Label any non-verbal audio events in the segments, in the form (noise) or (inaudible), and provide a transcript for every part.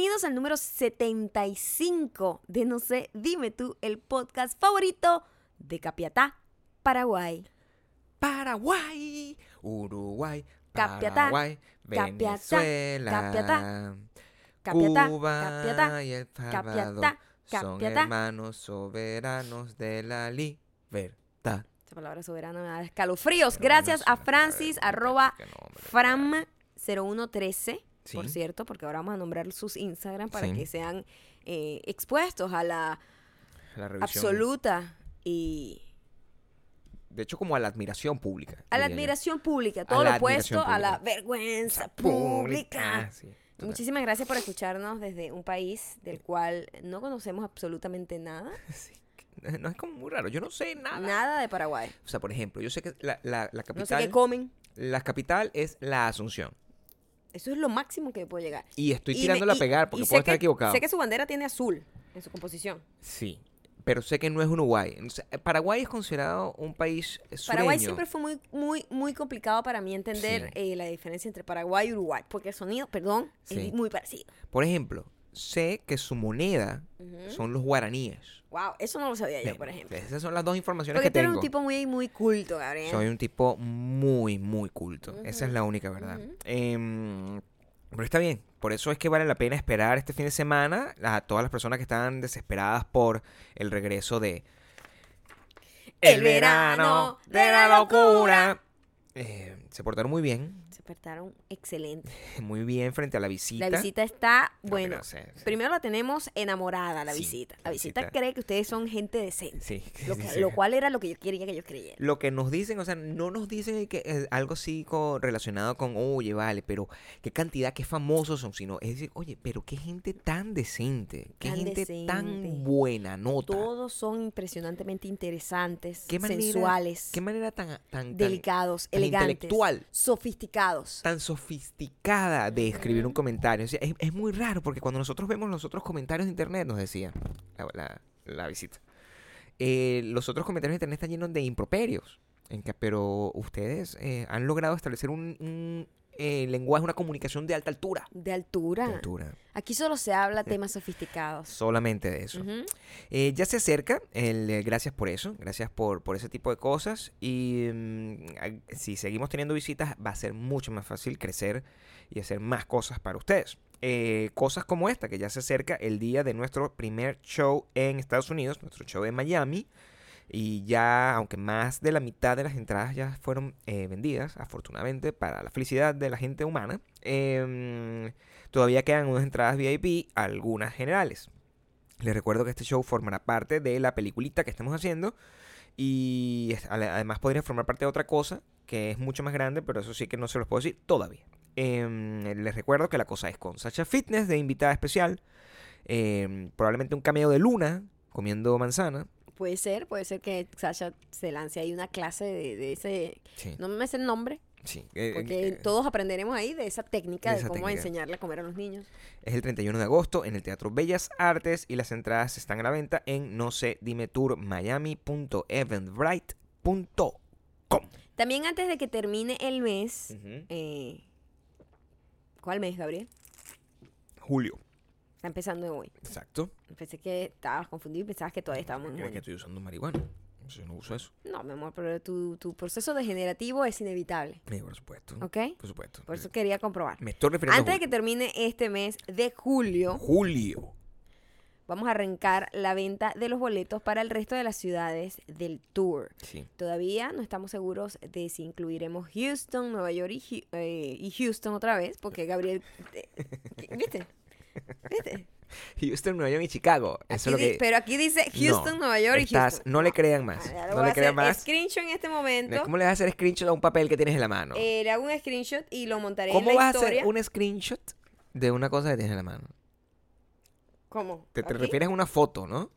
Bienvenidos al número 75 de No sé, dime tú, el podcast favorito de Capiatá, Paraguay. Paraguay, Uruguay, Capiatá, Paraguay, Venezuela, Capiatá, Capiatá, Cuba Capiatá, y El Capiatá, son Capiatá. hermanos soberanos de la libertad. Esa palabra soberana me da escalofríos. Gracias a Francis, arroba Fram0113, por cierto, porque ahora vamos a nombrar sus Instagram para Sí. que sean eh, expuestos a la absoluta y De hecho, como a la admiración pública. a la yo. admiración pública, todo lo opuesto a la vergüenza pública. sí, total. Muchísimas gracias por escucharnos desde un país del cual no conocemos absolutamente nada, (laughs) No es como muy raro. Yo no sé nada. nada de Paraguay. O sea, por ejemplo, yo sé que la, la, la No sé capital. qué comen. la capital es la Asunción. Eso es lo máximo que puedo llegar. Y estoy Y me- tirándola y- a pegar porque puedo estar que- equivocado. Sé que su bandera tiene azul en su composición. Sí, pero sé que no es Uruguay. Eh, Paraguay es considerado un país sureño. Paraguay siempre fue muy, muy, muy complicado para mí entender Sí. eh, la diferencia entre Paraguay y Uruguay, porque el sonido, perdón, Sí. es muy parecido. Por ejemplo, sé que su moneda son los guaraníes. Wow, eso no lo sabía yo, por ejemplo. Esas son las dos informaciones Porque que tú eres tengo. un tipo muy, muy culto, Gabriel. Soy un tipo muy, muy culto. Esa es la única verdad. Em, pero está bien. Por eso es que vale la pena esperar este fin de semana a todas las personas que están desesperadas por el regreso de El verano de la locura. Eh, se portaron muy bien, Se portaron excelente. (laughs) muy bien frente a la visita. La visita está, No, bueno, sí. primero la tenemos enamorada, la Sí, visita. la visita visita. cree que ustedes son gente decente. Sí, (laughs) Lo, que- cual era lo que yo quería que ellos creyeran. Lo que nos dicen, o sea, no nos dicen que eh, algo así relacionado con, oye, vale, pero qué cantidad, qué famosos son, sino es decir, oye, pero qué gente tan decente, qué Tan gente decente. tan buena nota. Todos son impresionantemente interesantes, ¿Qué manera- sensuales, Qué manera tan, tan, delicados, tan elegantes, intelectual. sofisticados. Tan sofisticada de escribir un comentario. O sea, es, es muy raro porque cuando nosotros vemos los otros comentarios de internet, nos decía la, la- visita, eh, los otros comentarios de internet están llenos de improperios. Pero ustedes eh, han logrado establecer un, eh, lenguaje, una comunicación de alta altura. De altura. De altura. Aquí solo se habla temas sofisticados. Solamente de eso. Eh, ya se acerca, el, eh, gracias por eso, gracias por, por ese tipo de cosas. Y mm, a- si seguimos teniendo visitas, va a ser mucho más fácil crecer y hacer más cosas para ustedes. Eh, cosas como esta, que ya se acerca el día de nuestro primer show en Estados Unidos, nuestro show en Miami. Y ya, aunque más de la mitad de las entradas ya fueron eh, vendidas, afortunadamente, para la felicidad de la gente humana, em, todavía quedan unas entradas VIP, algunas generales. Les recuerdo que este show formará parte de la peliculita que estamos haciendo y además podría formar parte de otra cosa que es mucho más grande, pero eso sí que no se los puedo decir todavía. Em, les recuerdo que la cosa es con Sacha Fitness de invitada especial, em, probablemente un cameo de Luna comiendo manzana. Puede ser, puede ser que Sasha se lance ahí una clase de, de ese... Sí, No me sé el nombre, sí. eh, porque eh, todos aprenderemos ahí de esa técnica de de, esa cómo técnica. enseñarle a comer a los niños. Es el 31 de agosto en el Teatro Bellas Artes y las entradas están a la venta en no sé, dime tour miami.eventbrite.com. También antes de que termine el mes, eh, ¿cuál mes, Gabriel? Julio. Está empezando hoy. Exacto. Pensé que estabas confundido y pensabas que todavía estábamos en ¿Crees que estoy usando marihuana? Yo no uso eso. No, mi amor, pero tu, tu proceso degenerativo es inevitable, Sí, por supuesto. ¿ok? Por supuesto. Por eso quería comprobar. Me estoy refiriendo Antes a de que termine este mes de julio, julio. vamos a arrancar la venta de los boletos para el resto de las ciudades del tour. Sí. Todavía no estamos seguros de si incluiremos Houston, Nueva York y, eh, y Houston otra vez, porque Gabriel... eh, ¿Viste? ¿Viste? (laughs) Houston, Nueva York y Chicago. Eso es lo que... Pero aquí dice Houston, No, Nueva York y estás- Houston. No le crean más. Ah, No voy le a crean hacer más. screenshot en este momento. ¿Cómo le vas a hacer screenshot a un papel que tienes en la mano? Eh, le hago un screenshot y lo montaré ¿Cómo en la vas a historia. hacer un screenshot de una cosa que tienes en la mano? ¿Cómo? Te, te refieres a una foto, ¿no?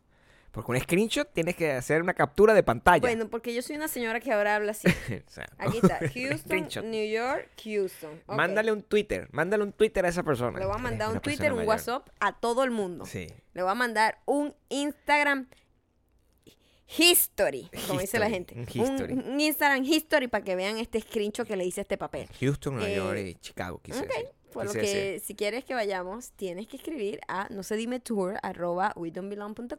Porque un screenshot tienes que hacer una captura de pantalla. Bueno, porque yo soy una señora que ahora habla así. (laughs) O sea, ¿no? Aquí está. (laughs) Houston. New York, Houston. Mándale un Twitter. Mándale un Twitter a esa persona. Le voy a mandar un Twitter, un mayor. WhatsApp a todo el mundo. Sí. Le voy a mandar un Instagram history, como dice la gente. un Un, history. un Instagram history para que vean este screenshot que le hice a este papel. Houston, Nueva Eh, York y Chicago, decir. Por lo que si quieres que vayamos, tienes que escribir a no se dime tour arroba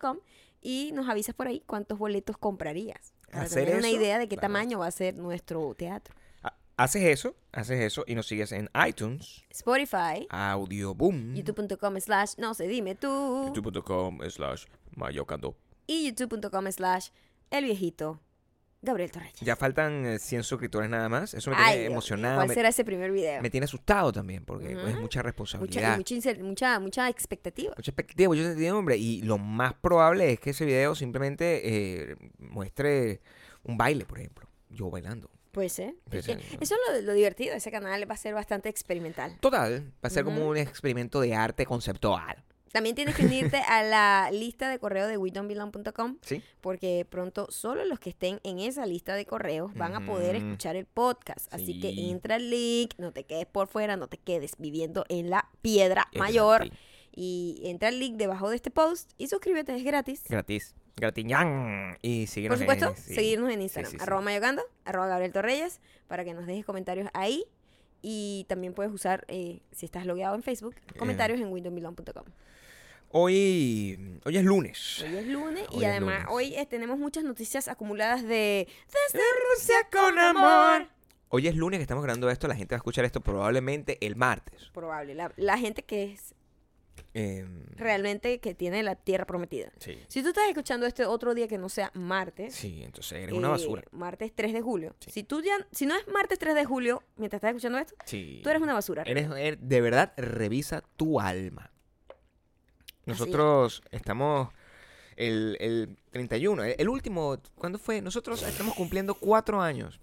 com, y nos avisas por ahí cuántos boletos comprarías. Para Hacer tener una eso, idea de qué claro. tamaño va a ser nuestro teatro. Ha- Haces eso, haces eso y nos sigues en iTunes, Spotify, Audioboom, youtube.com slash no se dime tú, youtube.com slash mayocando. y youtube.com slash el viejito Gabriel Torreyes. Ya faltan eh, 100 suscriptores nada más. Eso me Ay, tiene Dios emocionado. ¿Cuál me, será ese primer video? me tiene asustado también porque Ujú. es mucha Mucha, responsabilidad. mucha, incer- mucha, mucha expectativa. Mucha expectativa, mucha incertidumbre. Y lo más probable es que ese video simplemente eh, muestre un baile, por ejemplo. Yo bailando. Puede ser. Eso es lo, lo divertido. Ese canal va a ser bastante experimental. Total, va a ser como un experimento de arte conceptual. También tienes que unirte a la lista de correo de WeDon'tBelong.com ¿Sí? porque pronto solo los que estén en esa lista de correos van a poder escuchar el podcast. Así que entra al link, no te quedes por fuera, no te quedes viviendo en la piedra Es mayor. gratis. Y entra al link debajo de este post y suscríbete, es gratis. Gratis. Gratiñán. Y síguenos Por supuesto, en, sí. seguirnos en Instagram, sí, sí. arroba mayocando, arroba Gabriel Torreyes, para que nos dejes comentarios ahí. Y también puedes usar, eh, si estás logueado en Facebook, comentarios en windowmilon.com. Hoy, hoy es lunes. Hoy es lunes Hoy y es además lunes. hoy eh, tenemos muchas noticias acumuladas de Desde Rusia con amor. Hoy es lunes que estamos grabando esto. La gente va a escuchar esto probablemente el martes. Probable, la, la gente que es Em, realmente que tiene la tierra prometida. sí. Si tú estás escuchando este otro día que no sea martes, Sí, entonces eres una eh, basura. martes 3 de julio. Sí. Si tú ya, si no es martes 3 de julio, mientras estás escuchando esto, Sí. tú eres una basura. Eres, er- de verdad, revisa tu alma. Nosotros estamos el, el 31, el, el último, ¿cuándo fue? Nosotros estamos cumpliendo cuatro años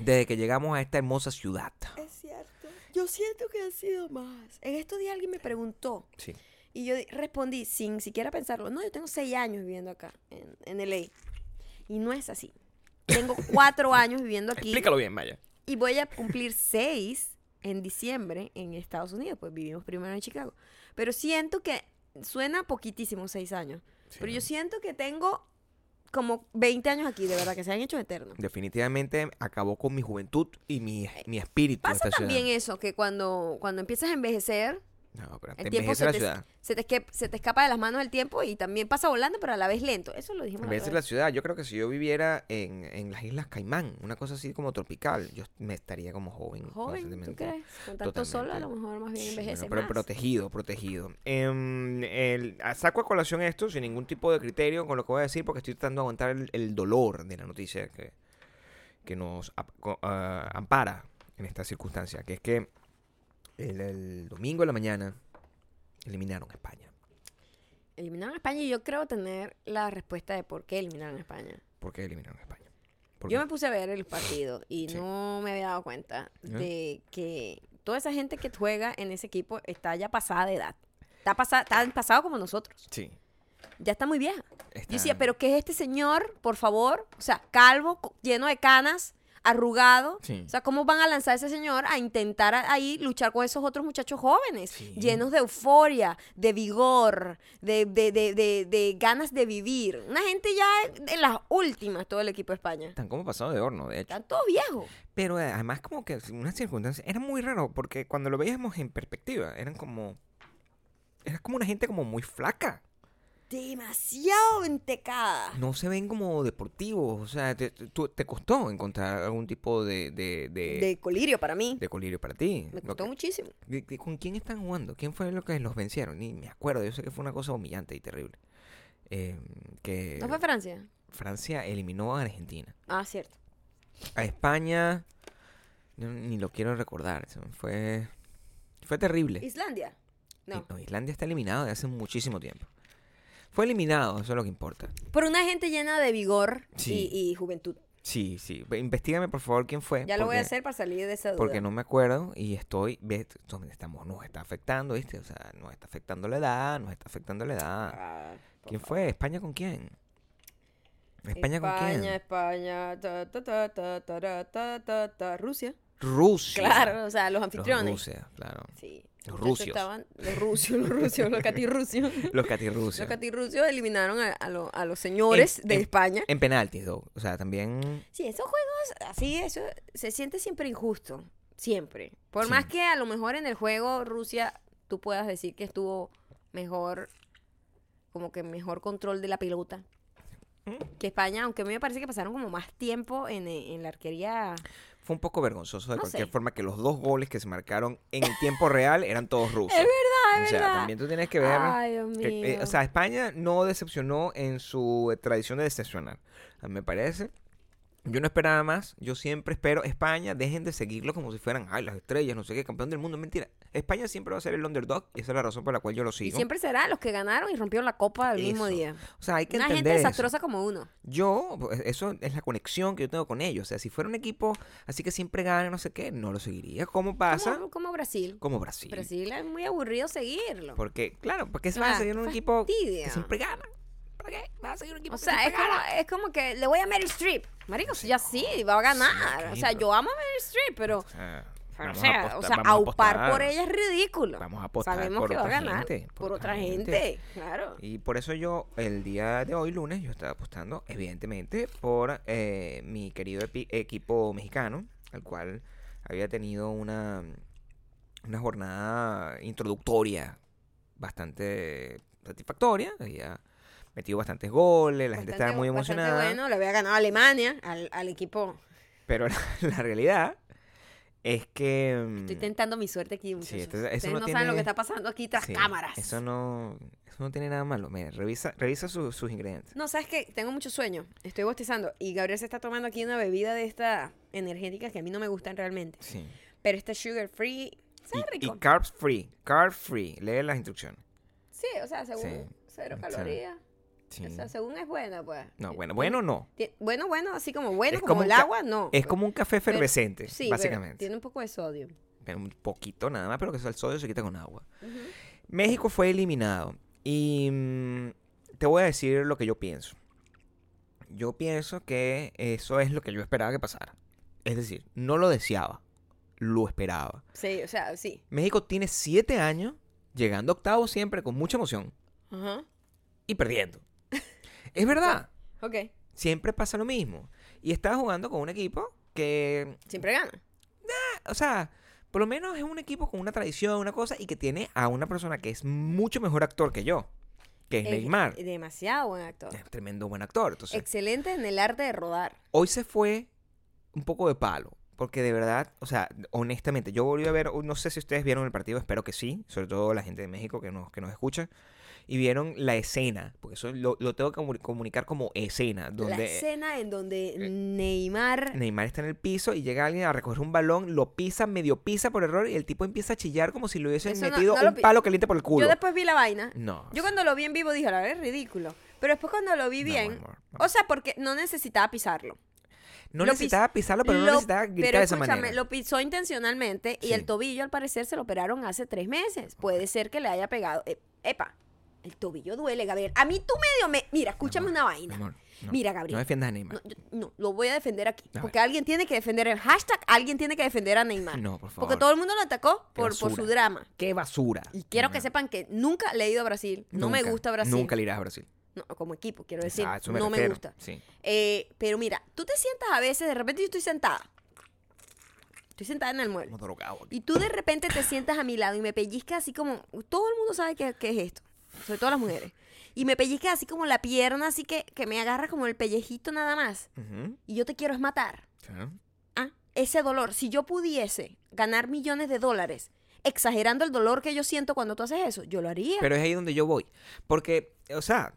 desde que llegamos a esta hermosa ciudad. Es cierto. Yo siento que ha sido más. En estos días alguien me preguntó Sí. y yo respondí sin siquiera pensarlo. No, yo tengo seis años viviendo acá, en, en LA. Y no es así. Tengo (laughs) cuatro años viviendo aquí Explícalo bien, Maya. y voy a cumplir seis en diciembre en Estados Unidos. Pues vivimos primero en Chicago. Pero siento que suena poquitísimo seis años. Pero yo siento que tengo como 20 años aquí, de verdad, que se han hecho eternos. Definitivamente acabó con mi juventud y mi, mi espíritu. Pasa esta también ciudad. eso, que cuando, cuando empiezas a envejecer, No, pero el te tiempo envejece se la te, ciudad. se, te esque- se te escapa de las manos el tiempo y también pasa volando, pero a la vez lento. Eso lo dijimos Envejece la ciudad. Yo creo que si yo viviera en, en las Islas Caimán, una cosa así como tropical, yo me estaría como joven. Joven, ¿tú crees? Con tanto sol, a lo mejor más bien Sí, envejece bueno, pero más. protegido, protegido. El- a- saco a colación esto sin ningún tipo de criterio con lo que voy a decir porque estoy tratando de aguantar el, el dolor de la noticia que, que nos ah, ampara en esta circunstancia, que es que el, el domingo de la mañana eliminaron a España. Eliminaron a España y yo creo tener la respuesta de por qué eliminaron a España. ¿Por qué eliminaron a España? ¿Por Yo me puse a ver el partido y Sí. no me había dado cuenta de que toda esa gente que juega en ese equipo está ya pasada de edad. Está pasada, está pasado como nosotros. Sí. Ya está muy vieja. Yo decía, pero ¿qué es este señor, por favor? O sea, calvo, lleno de canas, arrugado. Sí. O sea, ¿cómo van a lanzar a ese señor a intentar ahí luchar con esos otros muchachos jóvenes? Sí. Llenos de euforia, de vigor, de, de, de, de, de ganas de vivir. Una gente ya en las últimas, todo el equipo de España. Están como pasados de horno, de hecho. Están todos viejos. Pero eh, además como que una circunstancia era muy raro porque cuando lo veíamos en perspectiva eran como era como una gente como muy flaca. Demasiado entecada. No se ven como deportivos, o sea, te, te costó encontrar algún tipo de de, de, De colirio para mí. de colirio para ti. Me costó que- muchísimo. de- ¿Con quién están jugando? ¿Quién fue lo que los vencieron? Ni me acuerdo, yo sé que fue una cosa humillante y terrible. Eh, que ¿No fue Francia? Francia eliminó a Argentina. Ah, cierto. a España ni lo quiero recordar fue fue terrible ¿Islandia? No, Islandia está eliminado de hace muchísimo tiempo fue eliminado, eso es lo que importa. Por una gente llena de vigor y, juventud. Sí, sí. Investígame, por favor, quién fue. Ya lo voy a hacer para salir de esa duda. Porque no me acuerdo y estoy... ¿ves? Estamos, nos está afectando, ¿viste? O sea, nos está afectando la edad, nos está afectando la edad. Ah, ¿Quién fue? ¿España con quién? ¿España, con quién? España, España... Rusia. Rusia. Claro, o sea, los anfitriones. Rusia, claro. Sí. Los. Estaban, los rusios, los rusios, los catirrusios. (laughs) los catirrusios Los catirrusios eliminaron a, a lo- a los señores En- de en- España. En penaltis, though. O sea, también. Sí, esos juegos así, eso se siente siempre injusto. Siempre. Por Sí. más que a lo mejor en el juego Rusia tú puedas decir que estuvo mejor, como que mejor control de la pelota Mm. que España, aunque a mí me parece que pasaron como más tiempo en, en la arquería. Fue un poco vergonzoso de No cualquier sé. forma que los dos goles que se marcaron en el tiempo real eran todos (laughs) rusos. Es verdad, es o sea, verdad. también tú tienes que ver. Ay, Dios que, mío. eh, o sea, España no decepcionó en su eh, tradición de decepcionar. A mí me parece. Yo no esperaba más. Yo siempre espero. España, dejen de seguirlo como si fueran, ay, las estrellas, no sé qué, campeón del mundo. Mentira. España siempre va a ser el underdog y esa es la razón por la cual yo lo y sigo. siempre será los que ganaron y rompieron la copa el mismo día. O sea, hay que Una gente eso. desastrosa como uno. Yo, pues, eso es la conexión que yo tengo con ellos. O sea, si fuera un equipo así que siempre gana, no sé qué, no lo seguiría. ¿Cómo pasa? Como, como Brasil. Como Brasil. Brasil es muy aburrido seguirlo. Porque, claro, ¿por qué se van a seguir un equipo que siempre gana? ¿Para qué? ¿Vas a seguir un equipo O que sea, es como, gana? es como que le voy a Meryl Streep. Marico, ya sí, va a ganar. o sea, yo amo a Meryl Streep, pero... O sea, pero, o vamos a sea, apostar- o sea, vamos a aupar por ella es ridículo. Vamos a apostar Sabemos por que va a otra ganar. gente, por, otra gente. Claro. Y por eso yo, el día de hoy, lunes, yo estaba apostando, evidentemente, por eh, mi querido equipo mexicano, al cual había tenido una, una jornada introductoria bastante satisfactoria. Había metido bastantes goles, la gente estaba Bastante- muy bastante emocionada. bueno, le había ganado a Alemania, al, al equipo. Pero (laughs) la, la realidad es que... mm, Estoy tentando mi suerte aquí, muchachos. esto- eso Ustedes no no, tiene- saben lo que está pasando aquí tras sí, cámaras. Eso no, eso no tiene nada malo. Mira, revisa, revisa su- sus ingredientes. No, ¿sabes qué? Tengo mucho sueño. Estoy bostezando. Y Gabriel se está tomando aquí una bebida de esta energética que a mí no me gustan realmente. Sí. Pero este sugar free, sabe Y, y rico. carbs free, carb free. Lee las instrucciones. sí, o sea, según Sí, cero o sea, calorías. Sí. O sea, según es buena, pues. No, bueno, bueno no. Bueno, bueno, así como bueno, Es como, como el agua, no. Es como un café pero- efervescente, sí, básicamente. tiene un poco de sodio. Pero un poquito nada más, pero que el sodio se quita con agua. México fue eliminado. Y mm, te voy a decir lo que yo pienso. Yo pienso que eso es lo que yo esperaba que pasara. Es decir, no lo deseaba, lo esperaba. Sí, o sea, sí. México tiene siete años llegando octavo siempre con mucha emoción y perdiendo. Es verdad. Ok. Siempre pasa lo mismo. Y estaba jugando con un equipo que, Siempre gana. o sea, por lo menos es un equipo con una tradición, una cosa, y que tiene a una persona que es mucho mejor actor que yo, que es Es Neymar. demasiado buen actor. Es tremendo buen actor. Entonces, Excelente en el arte de rodar. hoy se fue un poco de palo. Porque de verdad, o sea, honestamente, yo volví a ver, no sé si ustedes vieron el partido, espero que sí, sobre todo la gente de México que nos, que nos escucha, y vieron la escena, porque eso lo, lo tengo que comu- comunicar como escena, La donde escena en donde Neymar Neymar está en el piso y llega alguien a recoger un balón, lo pisa, medio pisa por error y el tipo empieza a chillar como si le hubiesen Eso no- metido no lo un palo caliente por el culo. Yo después vi la vaina. No. Yo cuando lo vi en vivo dije, la verdad es ridículo. Pero después cuando lo vi No, bien, no. o sea, porque no necesitaba pisarlo. No lo necesitaba pisarlo, pero no necesitaba gritar pero de esa manera. lo pisó intencionalmente y Sí. el tobillo al parecer se lo operaron hace tres meses. Puede ser que le haya pegado. Eh, epa, el tobillo duele, Gabriel. A mí tú medio me... Mira, escúchame amor, una vaina. Amor, no. Mira, Gabriel. No defiendas a Neymar. No, yo- no, lo voy a defender aquí. A Porque alguien tiene que defender el hashtag, alguien tiene que defender a Neymar. No, por favor. Porque todo el mundo lo atacó por, por su drama. ¡Qué basura! Y quiero que sepan que nunca le he ido a Brasil. No me gusta Brasil. Nunca le irás a Brasil. No, como equipo, quiero decir. Ah, no me gusta. Sí. Eh, pero mira, tú te sientas a veces, de repente yo estoy sentada. Estoy sentada en el mueble. Y tú de repente te sientas a mi lado y me pellizcas así como. Todo el mundo sabe qué, qué es esto. Sobre todo las mujeres. Y me pellizcas así como la pierna, así que, que me agarras como el pellejito nada más. Y yo te quiero es matar. sí. Ah, ese dolor. Si yo pudiese ganar millones de dólares exagerando el dolor que yo siento cuando tú haces eso, yo lo haría. Pero es ahí donde yo voy. Porque, o sea,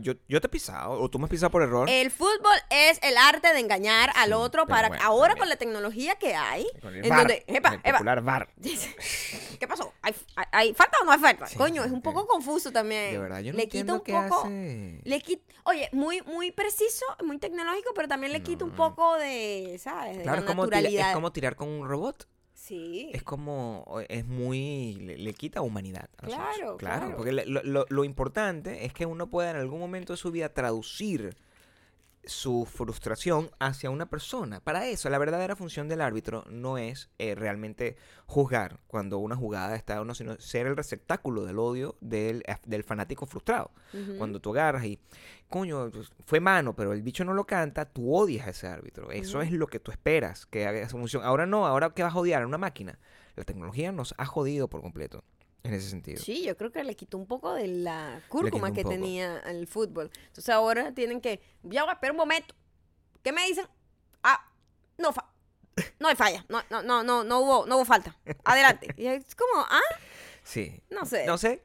yo, yo te he pisado, o tú me has pisado por error. El fútbol es el arte de engañar al Sí, otro para bueno, ahora también. con la tecnología que hay, Con el en VAR, donde, epa, el epa. (laughs) ¿qué pasó? ¿Hay, hay- falta o no hay falta? Sí, Coño, es un poco confuso también. De verdad, yo no le quita un poco, hace. le quita, oye, muy, muy preciso, muy tecnológico, pero también le quita un poco de, ¿sabes? De Claro, la es como, tira- naturalidad. es como tirar con un robot. Sí. Es como, es muy, le, le quita humanidad. a. Claro, claro. claro. porque le- lo, lo- lo importante es que uno pueda en algún momento de su vida traducir su frustración hacia una persona. Para eso, la verdadera función del árbitro no es eh, realmente juzgar cuando una jugada está o no, sino ser el receptáculo del odio del, del fanático frustrado. Cuando tú agarras y, coño, pues, fue mano, pero el bicho no lo canta, tú odias a ese árbitro. Eso es lo que tú esperas que haga esa función. Ahora no, ahora ¿qué vas a odiar a una máquina? La tecnología nos ha jodido por completo en ese sentido. Sí, yo creo que le quitó un poco de la cúrcuma que poco. tenía el fútbol. Entonces ahora tienen que, ya va, espera un momento. ¿Qué me dicen? Ah, no fa no hay falla, no, no, no, no, no hubo, no hubo falta. Adelante. Y es como, ah, Sí. no sé. No sé.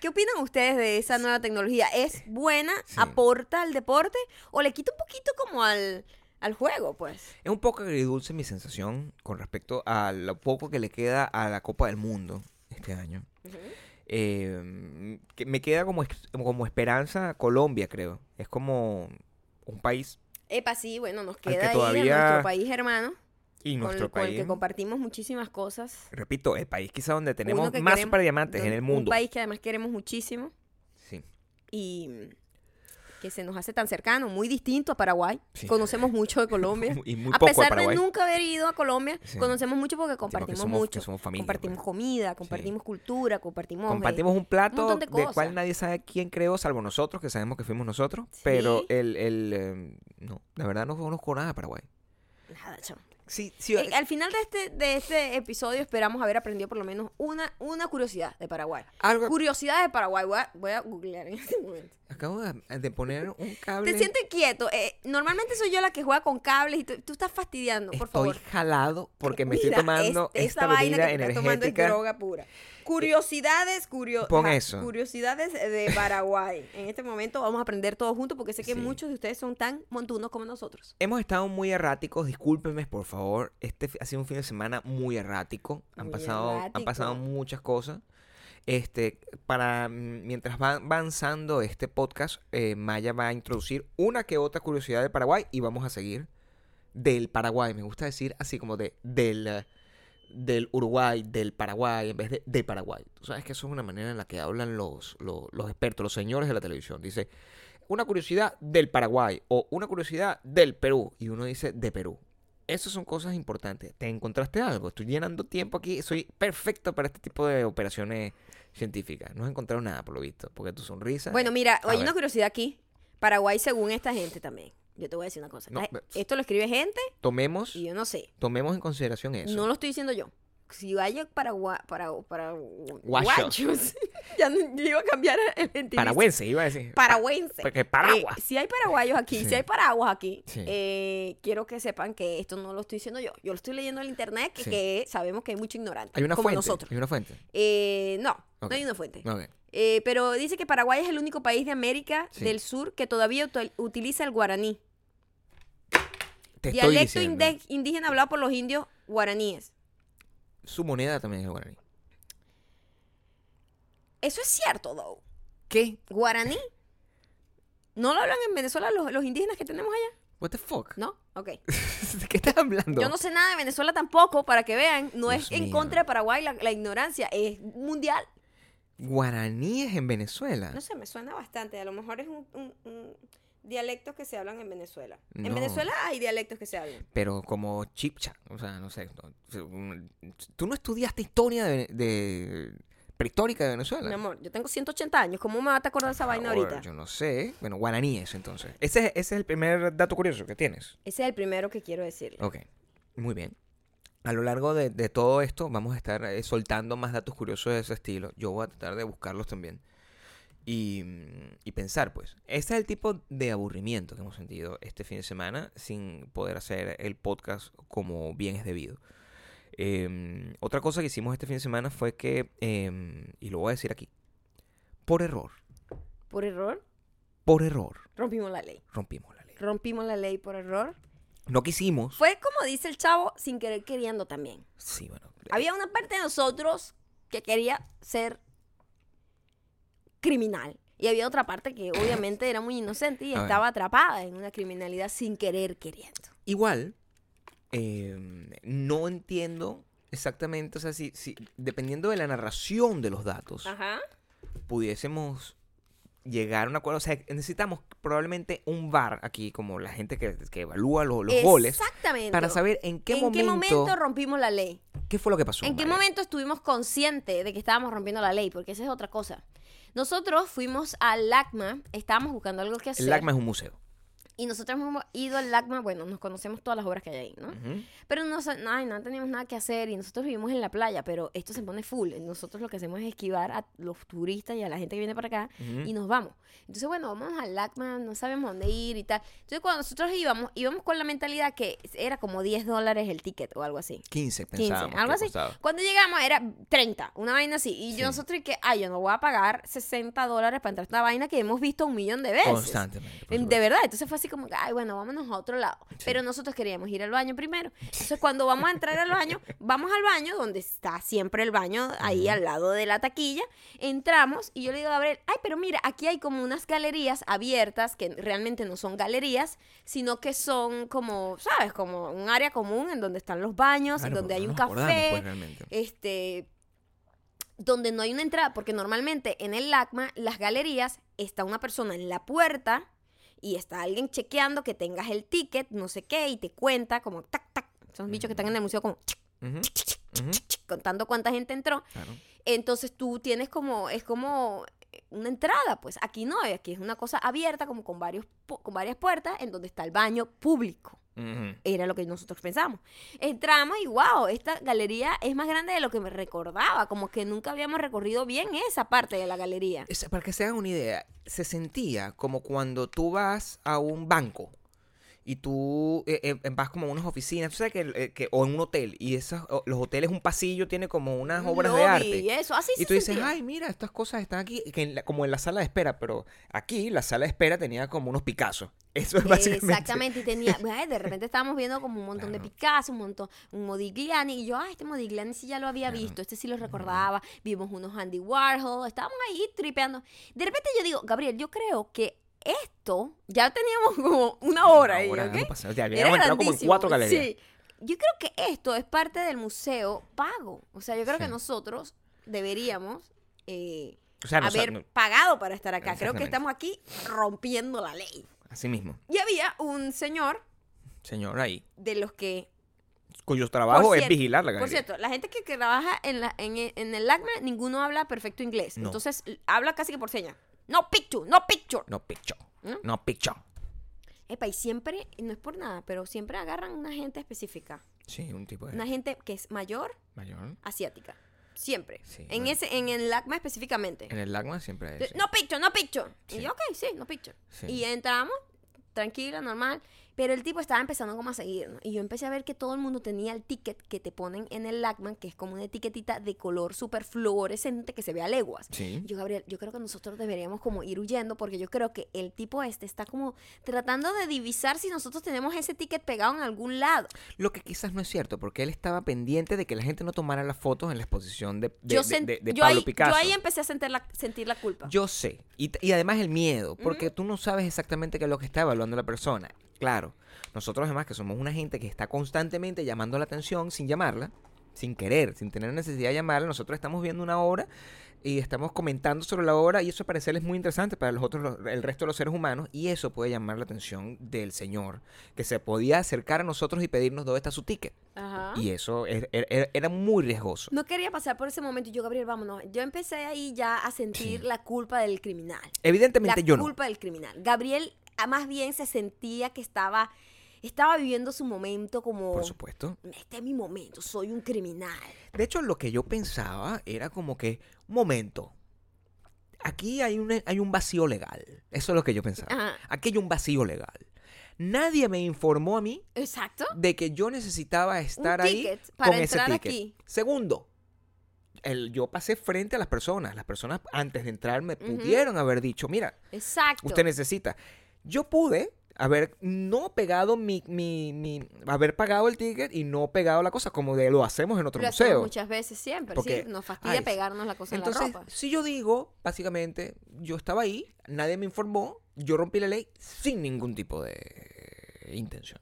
¿Qué opinan ustedes de esa nueva tecnología? ¿Es buena? Sí. ¿Aporta al deporte? ¿O le quita un poquito como al, al juego, pues? Es un poco agridulce mi sensación con respecto a lo poco que le queda a la Copa del Mundo este año. Eh, que me queda como, como esperanza Colombia, creo. Es como un país Epa, sí, bueno, nos que queda ahí en nuestro país hermano, y con, nuestro el- con el país. que compartimos muchísimas cosas. Repito, el país quizá donde tenemos más super diamantes en el Un mundo. país que además queremos muchísimo Sí. y que se nos hace tan cercano, muy distinto a Paraguay. Sí. Conocemos mucho de (laughs) Colombia. Y muy a poco pesar de nunca haber ido a Colombia, Sí. conocemos mucho porque compartimos somos- mucho. somos familia, compartimos pues. comida, compartimos cultura, compartimos... eh, Compartimos un plato de del cual nadie sabe quién creó, salvo nosotros, que sabemos que fuimos nosotros. Pero el, el eh, no, la verdad no conozco nada de Paraguay. Nada, chamo. Sí, sí, Eh, al final de este, de este episodio esperamos haber aprendido por lo menos una, una curiosidad de Paraguay. algo Curiosidad de Paraguay. Voy a, voy a googlear en este momento. acabo de, de poner un (laughs) cable. Te sientes quieto. Eh, normalmente soy yo la que juega con cables y tú, tú estás fastidiando, por Estoy favor. jalado porque me estoy tomando este- esta esa vaina bebida que te estás tomando es energética. droga pura. Curiosidades, curio- Pon ajá, eso. curiosidades de Paraguay. (laughs) En este momento vamos a aprender todos juntos porque sé que Sí. muchos de ustedes son tan montunos como nosotros. Hemos estado muy erráticos, discúlpenme por favor. Este ha sido un fin de semana muy errático. Han Muy pasado, han pasado muchas cosas. Este, para mm, mientras va avanzando este podcast, eh, Maya va a introducir una que otra curiosidad de Paraguay y vamos a seguir del Paraguay. Me gusta decir así como de del eh, del Uruguay, del Paraguay, en vez de de Paraguay. Tú sabes que eso es una manera en la que hablan los, los, los expertos, los señores de la televisión. Dice, una curiosidad del Paraguay o una curiosidad del Perú. Y uno dice de Perú. Esas son cosas importantes. ¿Te encontraste algo? Estoy llenando tiempo aquí. Soy perfecto para este tipo de operaciones científicas. No he encontrado nada, por lo visto. Porque tu sonrisa... Bueno, mira, hay ver. una curiosidad aquí. Paraguay según esta gente también. Yo te voy a decir una cosa. No, Esto lo escribe gente tomemos, y yo no sé. tomemos en consideración eso. No lo estoy diciendo yo. Si vaya Paraguay, para, para Guachos. (laughs) ya no- yo iba a cambiar el gentilicio. Paragüense, iba a decir. Paragüense. Porque Paraguas. Eh, si hay paraguayos aquí, Sí. si hay paraguas aquí, Sí. eh, quiero que sepan que esto no lo estoy diciendo yo. Yo lo estoy leyendo en el internet, que, Sí. que sabemos que hay mucho ignorante. Hay una como fuente. nosotros. Hay una fuente. Eh, no, no hay una fuente. Ok. Eh, pero dice que Paraguay es el único país de América Sí. del Sur que todavía util- utiliza el guaraní. Te Dialecto indígena hablado por los indios guaraníes. Su moneda también es el guaraní. Eso es cierto, though. ¿Qué? Guaraní. ¿No lo hablan en Venezuela los, los indígenas que tenemos allá? What the fuck? ¿No? Ok. (laughs) ¿De qué estás hablando? Yo no sé nada de Venezuela tampoco, para que vean. No Dios es en contra de Paraguay la, la ignorancia, es mundial. Guaraníes en Venezuela. No sé, me suena bastante. A lo mejor es un, un- un dialectos que se hablan en Venezuela. No. En Venezuela hay dialectos que se hablan. Pero como chipcha. O sea, no sé. no- Tú no estudiaste historia de, de- prehistórica de Venezuela. Mi amor, yo tengo 180 años. ¿Cómo me vas a acordar esa vaina ahorita? Yo no sé. Bueno, guaraníes entonces. Ese, es- ese es el primer dato curioso que tienes. Ese es el primero que quiero decirle. Ok, muy bien. A lo largo de, de todo esto vamos a estar eh, soltando más datos curiosos de ese estilo. Yo voy a tratar de buscarlos también. Y, mm, y pensar, pues, este es el tipo de aburrimiento que hemos sentido este fin de semana sin poder hacer el podcast como bien es debido. Em, otra cosa que hicimos este fin de semana fue que, em, y lo voy a decir aquí, por error, Por error, por error, rompimos la ley. rompimos la ley. Rompimos la ley por error. No quisimos. Fue como dice el chavo, sin querer queriendo también. Sí, bueno. Había una parte de nosotros que quería ser criminal. Y había otra parte que obviamente era muy inocente y A ver. estaba atrapada en una criminalidad sin querer queriendo. Igual, eh, no entiendo exactamente, o sea, si, si dependiendo de la narración de los datos, Ajá. pudiésemos llegar a un acuerdo. O sea, necesitamos probablemente un bar aquí, como la gente que, que evalúa los, los goles, Exactamente. para saber en qué ¿En momento. qué momento rompimos la ley? ¿Qué fue lo que pasó? ¿En qué María? momento estuvimos conscientes de que estábamos rompiendo la ley? Porque esa es otra cosa. Nosotros fuimos al LACMA, estábamos buscando algo que hacer. El LACMA es un museo. Y nosotros hemos ido al LACMA, bueno, nos conocemos todas las obras que hay ahí, ¿no? Ujú. Pero no, ay, no teníamos nada que hacer y nosotros vivimos en la playa, pero esto se pone full. Nosotros lo que hacemos es esquivar a los turistas y a la gente que viene para acá Ujú. y nos vamos. Entonces, bueno, vamos al LACMA, no sabemos dónde ir y tal. Entonces, cuando nosotros íbamos, íbamos con la mentalidad que era como 10 dólares el ticket o algo así. 15 15, pensábamos. algo que así. costaba. Cuando llegamos era 30, una vaina así. Y Sí. yo nosotros que, ay, yo no voy a pagar 60 dólares para entrar a esta vaina que hemos visto un millón de veces. Constantemente. De verdad, entonces fue así como, que, ay, bueno, vámonos a otro lado. Pero nosotros queríamos ir al baño primero. Entonces, cuando vamos a entrar al baño, (laughs) vamos al baño, donde está siempre el baño, ahí al lado de la taquilla. Entramos y yo le digo a Gabriel, ay, pero mira, aquí hay como unas galerías abiertas que realmente no son galerías, sino que son como, ¿sabes? Como un área común en donde están los baños, en donde hay un café pues, este donde no hay una entrada, porque normalmente en el LACMA, las galerías, está una persona en la puerta y está alguien chequeando que tengas el ticket, no sé qué, y te cuenta como tac, tac. Son bichos que están en el museo como chic, contando cuánta gente entró. claro. Entonces tú tienes como, es como una entrada, pues aquí no, aquí es una cosa abierta, como con, varios, con varias puertas, en donde está el baño público. Era lo que nosotros pensamos. Entramos y wow, esta galería es más grande de lo que me recordaba, como que nunca habíamos recorrido bien esa parte de la galería. Es- para que se hagan una idea, se sentía como cuando tú vas a un banco y tú eh, eh, vas como a unas oficinas, tú sabes que, eh, que- o en un hotel, y esas, o- los hoteles, un pasillo tiene como unas Un obras de arte. Y eso, así Y se tú dices, sentía. ay, mira, estas cosas están aquí, que en la- como en la sala de espera, pero aquí la sala de espera tenía como unos Picassos. (laughs) Eso es básicamente. Exactamente, y tenía, ay, de repente estábamos viendo como un montón de. Picasso, un montón, un Modigliani, y yo, ay, este Modigliani sí ya lo había Claro. visto, este sí lo recordaba, vimos unos Andy Warhol, estábamos ahí tripeando. De repente yo digo, Gabriel, yo creo que esto, ya teníamos como una hora ahí, Ahora, ¿ok? no pasa- habíamos entrado como en cuatro galerías. Sí. Yo creo que esto es parte del museo pago. O sea, yo creo que nosotros deberíamos eh, O sea, no, haber no- pagado para estar acá. Creo que estamos aquí rompiendo la ley. así mismo, Y había un señor señor ahí, de los que, cuyo trabajo es vigilar la por galería. cierto, la gente que, que trabaja en, la, en, en el LACMA, ninguno habla perfecto inglés. No. Entonces, habla casi que por señas. No picture, no picture. No picture. ¿No? No picture. Epa, y siempre, y no es por nada, pero siempre agarran una gente específica. Sí, un tipo de Una gente que es mayor, mayor. asiática. Siempre. Sí, en ese, en el LACMA específicamente. En el LACMA siempre es. No picture, no picture. Sí. Y yo, ok, sí, no picture. Sí. Y entramos, tranquila, normal. Pero el tipo estaba empezando como a seguirnos. Y yo empecé a ver que todo el mundo tenía el ticket que te ponen en el LACMA, que es como una etiquetita de color súper fluorescente que se ve a leguas. Sí. Yo, Gabriel, yo creo que nosotros deberíamos como ir huyendo porque yo creo que el tipo este está como tratando de divisar si nosotros tenemos ese ticket pegado en algún lado. Lo que quizás no es cierto, porque él estaba pendiente de que la gente no tomara las fotos en la exposición de, de, yo, de- sen- de- de yo Pablo ahí, Picasso. yo ahí empecé a sentir la, sentir la culpa. Yo sé. Y, y además el miedo, porque tú no sabes exactamente qué es lo que está evaluando la persona. Claro, nosotros además que somos una gente que está constantemente llamando la atención sin llamarla, sin querer, sin tener necesidad de llamarla, nosotros estamos viendo una obra y estamos comentando sobre la obra y eso al parecer es muy interesante para los otros, el resto de los seres humanos y eso puede llamar la atención del señor, que se podía acercar a nosotros y pedirnos dónde está su ticket. Ajá. Y eso er- er- er- era muy riesgoso. No quería pasar por ese momento y yo, Gabriel, vámonos. Yo empecé ahí ya a sentir Sí. la culpa del criminal. Evidentemente la yo no. culpa del criminal. Gabriel más bien se sentía que estaba, estaba viviendo su momento como... Por supuesto. Este es mi momento, soy un criminal. De hecho, lo que yo pensaba era como que, un momento, aquí hay un, hay un vacío legal. Eso es lo que yo pensaba. Ajá. Aquí hay un vacío legal. Nadie me informó a mí Exacto. de que yo necesitaba estar ahí para con ese ticket. aquí. Segundo, el, yo pasé frente a las personas. Las personas antes de entrar me pudieron haber dicho, mira, Exacto. usted necesita. Yo pude haber no pegado mi, mi, mi- haber pagado el ticket y no pegado la cosa como de lo hacemos en otro Lo museo. muchas veces siempre, Porque- sí. Nos fastidia ay, pegarnos la cosa Entonces, en la ropa. si yo digo, básicamente, yo estaba ahí, nadie me informó, yo rompí la ley sin ningún tipo de intención.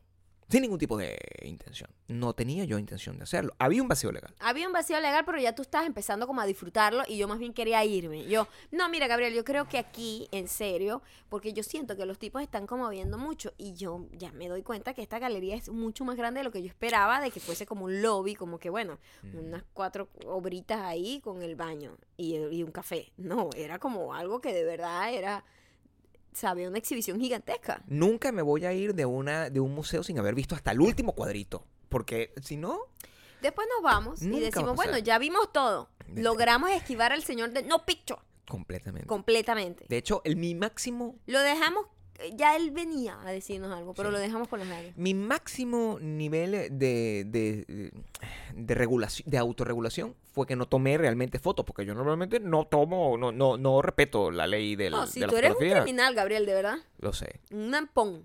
Sin ningún tipo de intención. No tenía yo intención de hacerlo. Había un vacío legal. Había un vacío legal, pero ya tú estás empezando como a disfrutarlo y yo más bien quería irme. Yo, no, mira, Gabriel, yo creo que aquí, en serio, porque yo siento que los tipos están como viendo mucho y yo ya me doy cuenta que esta galería es mucho más grande de lo que yo esperaba, de que fuese como un lobby, como que, bueno, Mm. unas cuatro obritas ahí con el baño y, y un café. No, era como algo que de verdad era, sabía, una exhibición gigantesca. Nunca me voy a ir de, una, de un museo sin haber visto hasta el último cuadrito. Porque si no, Después nos vamos y decimos, bueno, ya vimos todo. De- Logramos esquivar al señor de no picture completamente. completamente. De hecho, el, mi máximo Lo dejamos, ya él venía a decirnos algo, pero Sí. lo dejamos con las ganas. Mi máximo nivel de, de, de regulación, de autorregulación fue que no tomé realmente fotos, porque yo normalmente no tomo, no, no, no respeto la ley del, No, si de la tú eres un criminal, Gabriel, de verdad. Lo sé. Un ampón.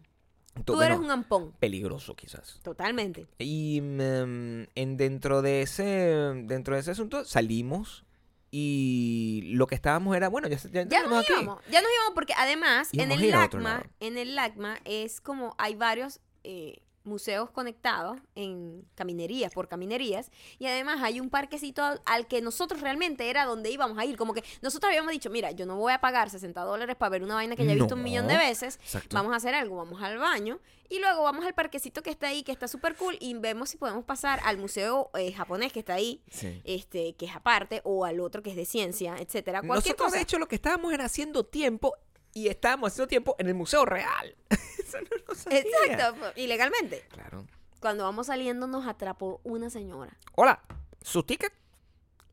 Tú- eres un ampón. peligroso quizás. Totalmente. Y mm, en dentro de ese dentro de ese asunto salimos y lo que estábamos era, bueno, ya, ya, Ya nos aquí. íbamos. Ya nos íbamos porque además en Íbamos el LACMA, en el LACMA es como hay varios eh, museos conectados en caminerías, por caminerías, y además hay un parquecito al, que nosotros realmente era donde íbamos a ir. Como que nosotros habíamos dicho, mira, yo no voy a pagar 60 dólares para ver una vaina que ya he visto un millón de veces. Exacto. Vamos a hacer algo, vamos al baño y luego vamos al parquecito que está ahí, que está súper cool, y vemos si podemos pasar al museo eh, japonés que está ahí, Sí. este, que es aparte, o al otro que es de ciencia, etcétera. Cualquier Nosotros, cosa. de hecho, lo que estábamos era haciendo tiempo y estábamos haciendo tiempo en el Museo Real. (laughs) Eso no lo sabía. Exacto, ilegalmente. Claro. Cuando vamos saliendo nos atrapó una señora. Hola, ¿su ticket?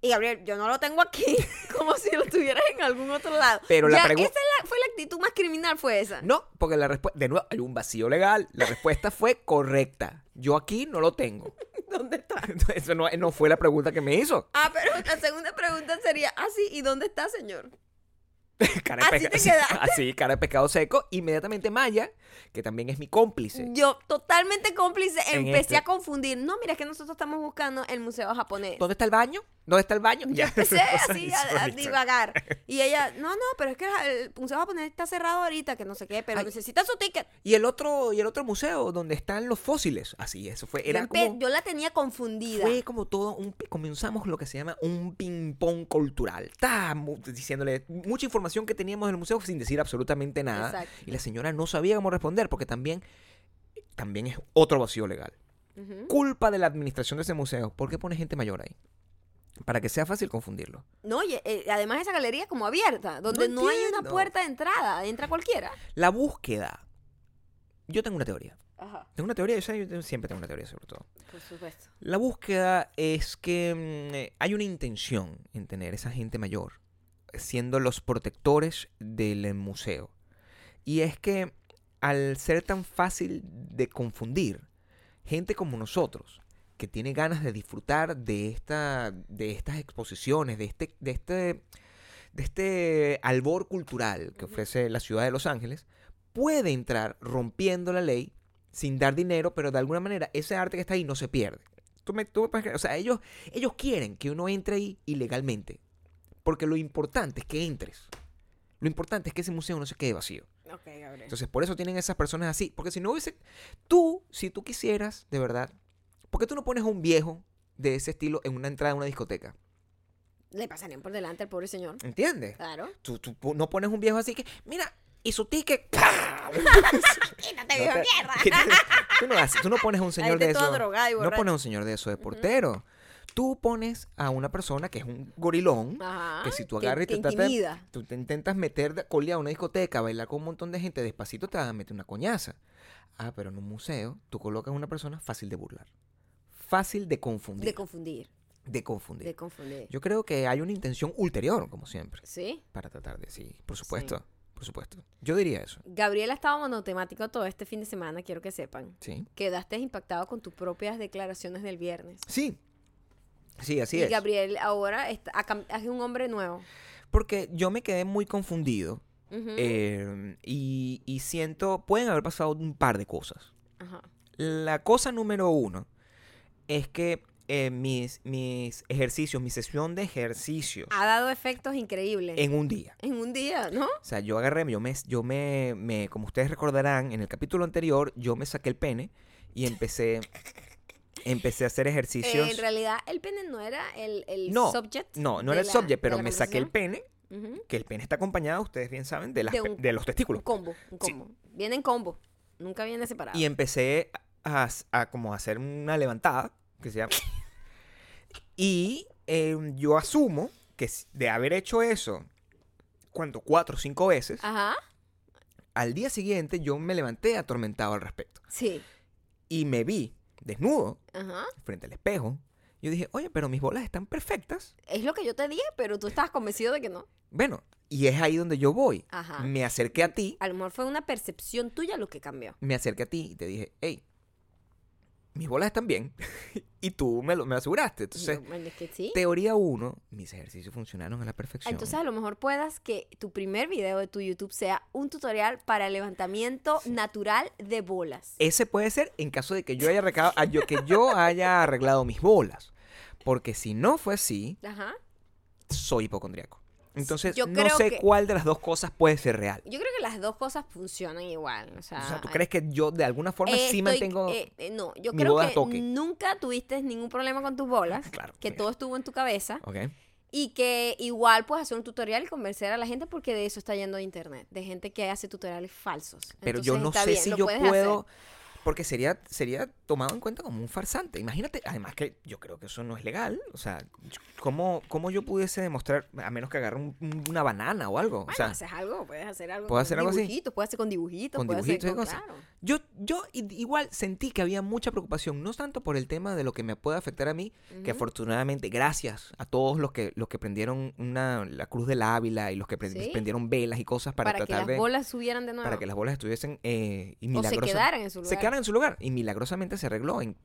Y Gabriel, yo no lo tengo aquí, (laughs) como si lo tuvieras en algún otro lado. Pero la Ya, pregu- esa la- fue la actitud más criminal, fue esa. No, porque la respuesta, de nuevo, hay un vacío legal. La respuesta fue correcta. Yo aquí no lo tengo. (laughs) ¿Dónde está? Eso no, no fue la pregunta que me hizo. Ah, pero la segunda pregunta sería, ah, sí, ¿y dónde está, señor? (laughs) Cara de Así te quedaste. Así, cara de pescado seco. Inmediatamente Maya, que también es mi cómplice. Yo, totalmente cómplice, En empecé este- a confundir. No, mira, es que nosotros estamos buscando el museo japonés. ¿Dónde está el baño? ¿Dónde está el baño? Yo empecé (laughs) así a, a divagar. (laughs) Y ella, no, no, pero es que el museo japonés está cerrado ahorita, que no sé qué, pero Ay. necesita su ticket. Y el otro, y el otro museo donde están los fósiles. Así, eso fue. Yo Era como, yo la tenía confundida. fue como todo un comenzamos lo que se llama un ping pong cultural. Está diciéndole mucha información que teníamos del museo sin decir absolutamente nada. Exacto. Y la señora no sabía cómo responder porque también, también es otro vacío legal. Ujú. Culpa de la administración de ese museo. ¿Por qué pone gente mayor ahí? Para que sea fácil confundirlo. No, y eh, además esa galería es como abierta, donde no, hay una puerta de entrada, entra cualquiera. La búsqueda. Yo tengo una teoría. Ajá, Tengo una teoría, yo siempre tengo una teoría sobre todo. por supuesto. La búsqueda es que mm, eh, hay una intención en tener esa gente mayor siendo los protectores del museo. Y es que al ser tan fácil de confundir, gente como nosotros, que tiene ganas de disfrutar de, esta, de estas exposiciones, de este, de, este, de este albor cultural que ofrece la ciudad de Los Ángeles, puede entrar rompiendo la ley sin dar dinero, pero de alguna manera ese arte que está ahí no se pierde. Tú me, tú me puedes creer, o sea, ellos, ellos quieren que uno entre ahí ilegalmente, porque lo importante es que entres. Lo importante es que ese museo no se quede vacío. Ok, Gabriel. Entonces, por eso tienen esas personas así. Porque si no hubiese. Tú, si tú quisieras, de verdad. ¿Por qué tú no pones a un viejo de ese estilo en una entrada de una discoteca? Le pasarían por delante al pobre señor. ¿Entiendes? Claro. Tú, tú no pones un viejo así que. Mira, y su ticket. (laughs) Quítate, viejo mierda. (laughs) tú, no haces- tú no pones a un señor de eso. drogada No pones a un señor de eso de portero. Tú pones a una persona que es un gorilón. Ajá. que si tú agarras y te tratas-. Tú te intentas meter de colía a una discoteca, bailar con un montón de gente, despacito te vas a meter una coñaza. Ah, pero en un museo tú colocas a una persona fácil de burlar. Fácil de confundir. De confundir. de confundir. De confundir. Yo creo que hay una intención ulterior, como siempre, ¿Sí? para tratar de sí, por supuesto, por supuesto. Yo diría eso, Gabriel ha estado monotemático todo este fin de semana, quiero que sepan. sí. Quedaste impactado con tus propias declaraciones del viernes. Sí. Sí, así y es. Gabriel ahora está, es un hombre nuevo. Porque yo me quedé muy confundido eh, y, y siento, pueden haber pasado un par de cosas. Ajá. La cosa número uno es que eh, mis, mis ejercicios, mi sesión de ejercicios Ha dado efectos increíbles. en un día. En un día, ¿no? O sea, yo agarré, yo me, yo me, me, como ustedes recordarán, en el capítulo anterior, yo me saqué el pene y empecé, empecé a hacer ejercicios. Eh, en realidad, el pene no era el, el no, subject. no, no era el la- subject, pero me saqué el pene, que el pene está acompañado, ustedes bien saben, de, las De pe- un- de los testículos. Un combo, un Sí. combo. Viene en combo. Nunca viene separado. Y empecé a, a como hacer una levantada, que se llama. (laughs) Y eh, yo asumo que de haber hecho eso, ¿cuánto? Cuatro o cinco veces, Ajá. al día siguiente yo me levanté atormentado al respecto. Sí. Y me vi desnudo Ajá. frente al espejo. Yo dije, oye, pero mis bolas están perfectas. Es lo que yo te dije, pero tú estabas convencido de que no. Bueno, y es ahí donde yo voy. Ajá. Me acerqué a ti, A lo mejor fue una percepción tuya lo que cambió. me acerqué a ti y te dije, hey, mis bolas están bien. (laughs) y tú me lo, me aseguraste. Entonces, es que sí. teoría 1, mis ejercicios funcionaron a la perfección. Entonces a lo mejor puedas que tu primer video de tu YouTube sea un tutorial para el levantamiento natural de bolas. Ese puede ser en caso de que yo haya yo- que yo haya arreglado mis bolas. Porque si no fue así, Ajá. soy hipocondriaco. Entonces, Yo no sé que- cuál de las dos cosas puede ser real. Yo creo que las dos cosas funcionan igual. O sea, O sea, ¿tú crees que yo de alguna forma Eh, sí estoy- mantengo... eh, eh, no, yo mi creo que toque? nunca tuviste ningún problema con tus bolas. (laughs) Claro. Que mira. todo estuvo en tu cabeza. Ok. Y que igual puedes hacer un tutorial y convencer a la gente porque de eso está yendo internet. De gente que hace tutoriales falsos. Pero yo no sé bien, si yo puedo... hacer. Porque sería, sería tomado en cuenta como un farsante. Imagínate, además que yo creo que eso no es legal. O sea, ¿cómo, cómo yo pudiese demostrar, a menos que agarre un- un- una banana o algo? Bueno, o sea, haces algo, puedes hacer algo. ¿puedo con hacer algo así? dibujitos, Puedes hacer con dibujitos. Con puedes dibujitos hacer con, claro. Yo, yo i- igual sentí que había mucha preocupación, no tanto por el tema de lo que me puede afectar a mí, que afortunadamente, gracias a todos los que, los que prendieron una, la cruz del Ávila y los que pre- Sí. prendieron velas y cosas para, Para, que tratar las de... bolas subieran de nuevo. para que las bolas estuviesen eh, y o se milagrosa- quedaran en su lugar. se quedaran en su lugar. Y milagrosamente se arregló en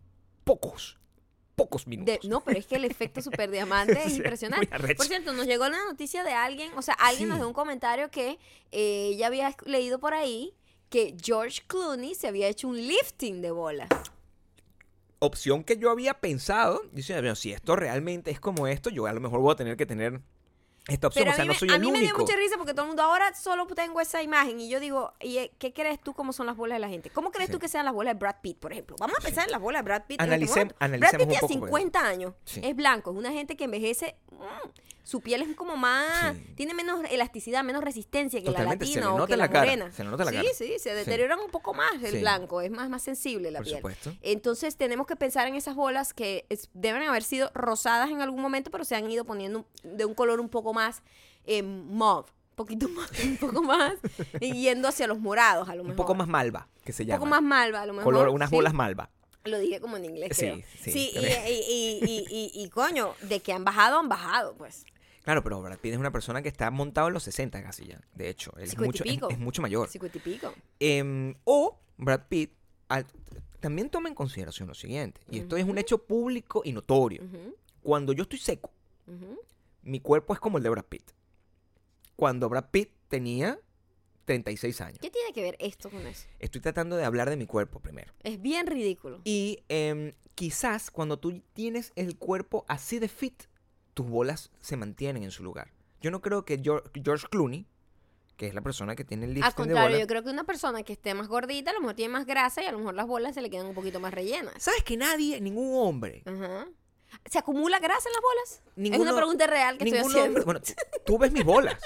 pocos, pocos minutos. De- no, pero es que el efecto (laughs) super diamante es Sí, impresionante. Por cierto, nos llegó la noticia de alguien, o sea, alguien nos dio un comentario que eh, ya había leído por ahí que George Clooney se había hecho un lifting de bolas. Opción que yo había pensado, dice, bueno, si esto realmente es como esto, yo a lo mejor voy a tener que tener esta opción. Pero o sea, a no me- soy a el mí me dio único. mucha risa porque todo el mundo ahora solo tengo esa imagen y yo digo, ¿y eh, qué crees tú cómo son las bolas de la gente? ¿Cómo crees Sí. tú que sean las bolas de Brad Pitt, por ejemplo? Vamos a pensar en las bolas de Brad Pitt. este Analicem- momento. Brad analicemos Pitt tiene poco, pues. 50 años, Sí. es blanco, es una gente que envejece, mm, su piel es como más, tiene menos elasticidad, menos resistencia que Totalmente, la se latina o que la, la morena. se le nota la cara. sí, se Sí. deterioran un poco más el blanco, es más, más sensible la Por piel. supuesto. Entonces tenemos que pensar en esas bolas que es- deben haber sido rosadas en algún momento, pero se han ido poniendo de un color un poco más eh, mauve, un poquito más, (laughs) un poco más, yendo hacia los morados a lo mejor. Un poco más malva, que se Un llama. poco más malva a lo mejor. Color, unas sí. bolas malva. Lo dije como en inglés, Sí, creo. sí, Sí, y, y, y, y, coño, de que han bajado, han bajado, pues. Claro, pero Brad Pitt es una persona que está montado en los 60 casi ya. De hecho, él es mucho, es- pico. es mucho mayor. Cincuenta y pico. Em, o Brad Pitt al- también toma en consideración lo siguiente, y esto es un hecho público y notorio. Cuando yo estoy seco. Mi cuerpo es como el de Brad Pitt. Cuando Brad Pitt tenía 36 años. ¿Qué tiene que ver esto con eso? Estoy tratando de hablar de mi cuerpo primero. Es bien ridículo. Y em, quizás cuando tú tienes el cuerpo así de fit, tus bolas se mantienen en su lugar. Yo no creo que Geor- George Clooney, que es la persona que tiene el Al lifting de contrario, yo creo que una persona que esté más gordita a lo mejor tiene más grasa y a lo mejor las bolas se le quedan un poquito más rellenas. ¿Sabes que nadie, ningún hombre. ¿Se acumula grasa en las bolas? es una pregunta real que estoy haciendo. hombre, (laughs) bueno, tú, ves mis bolas.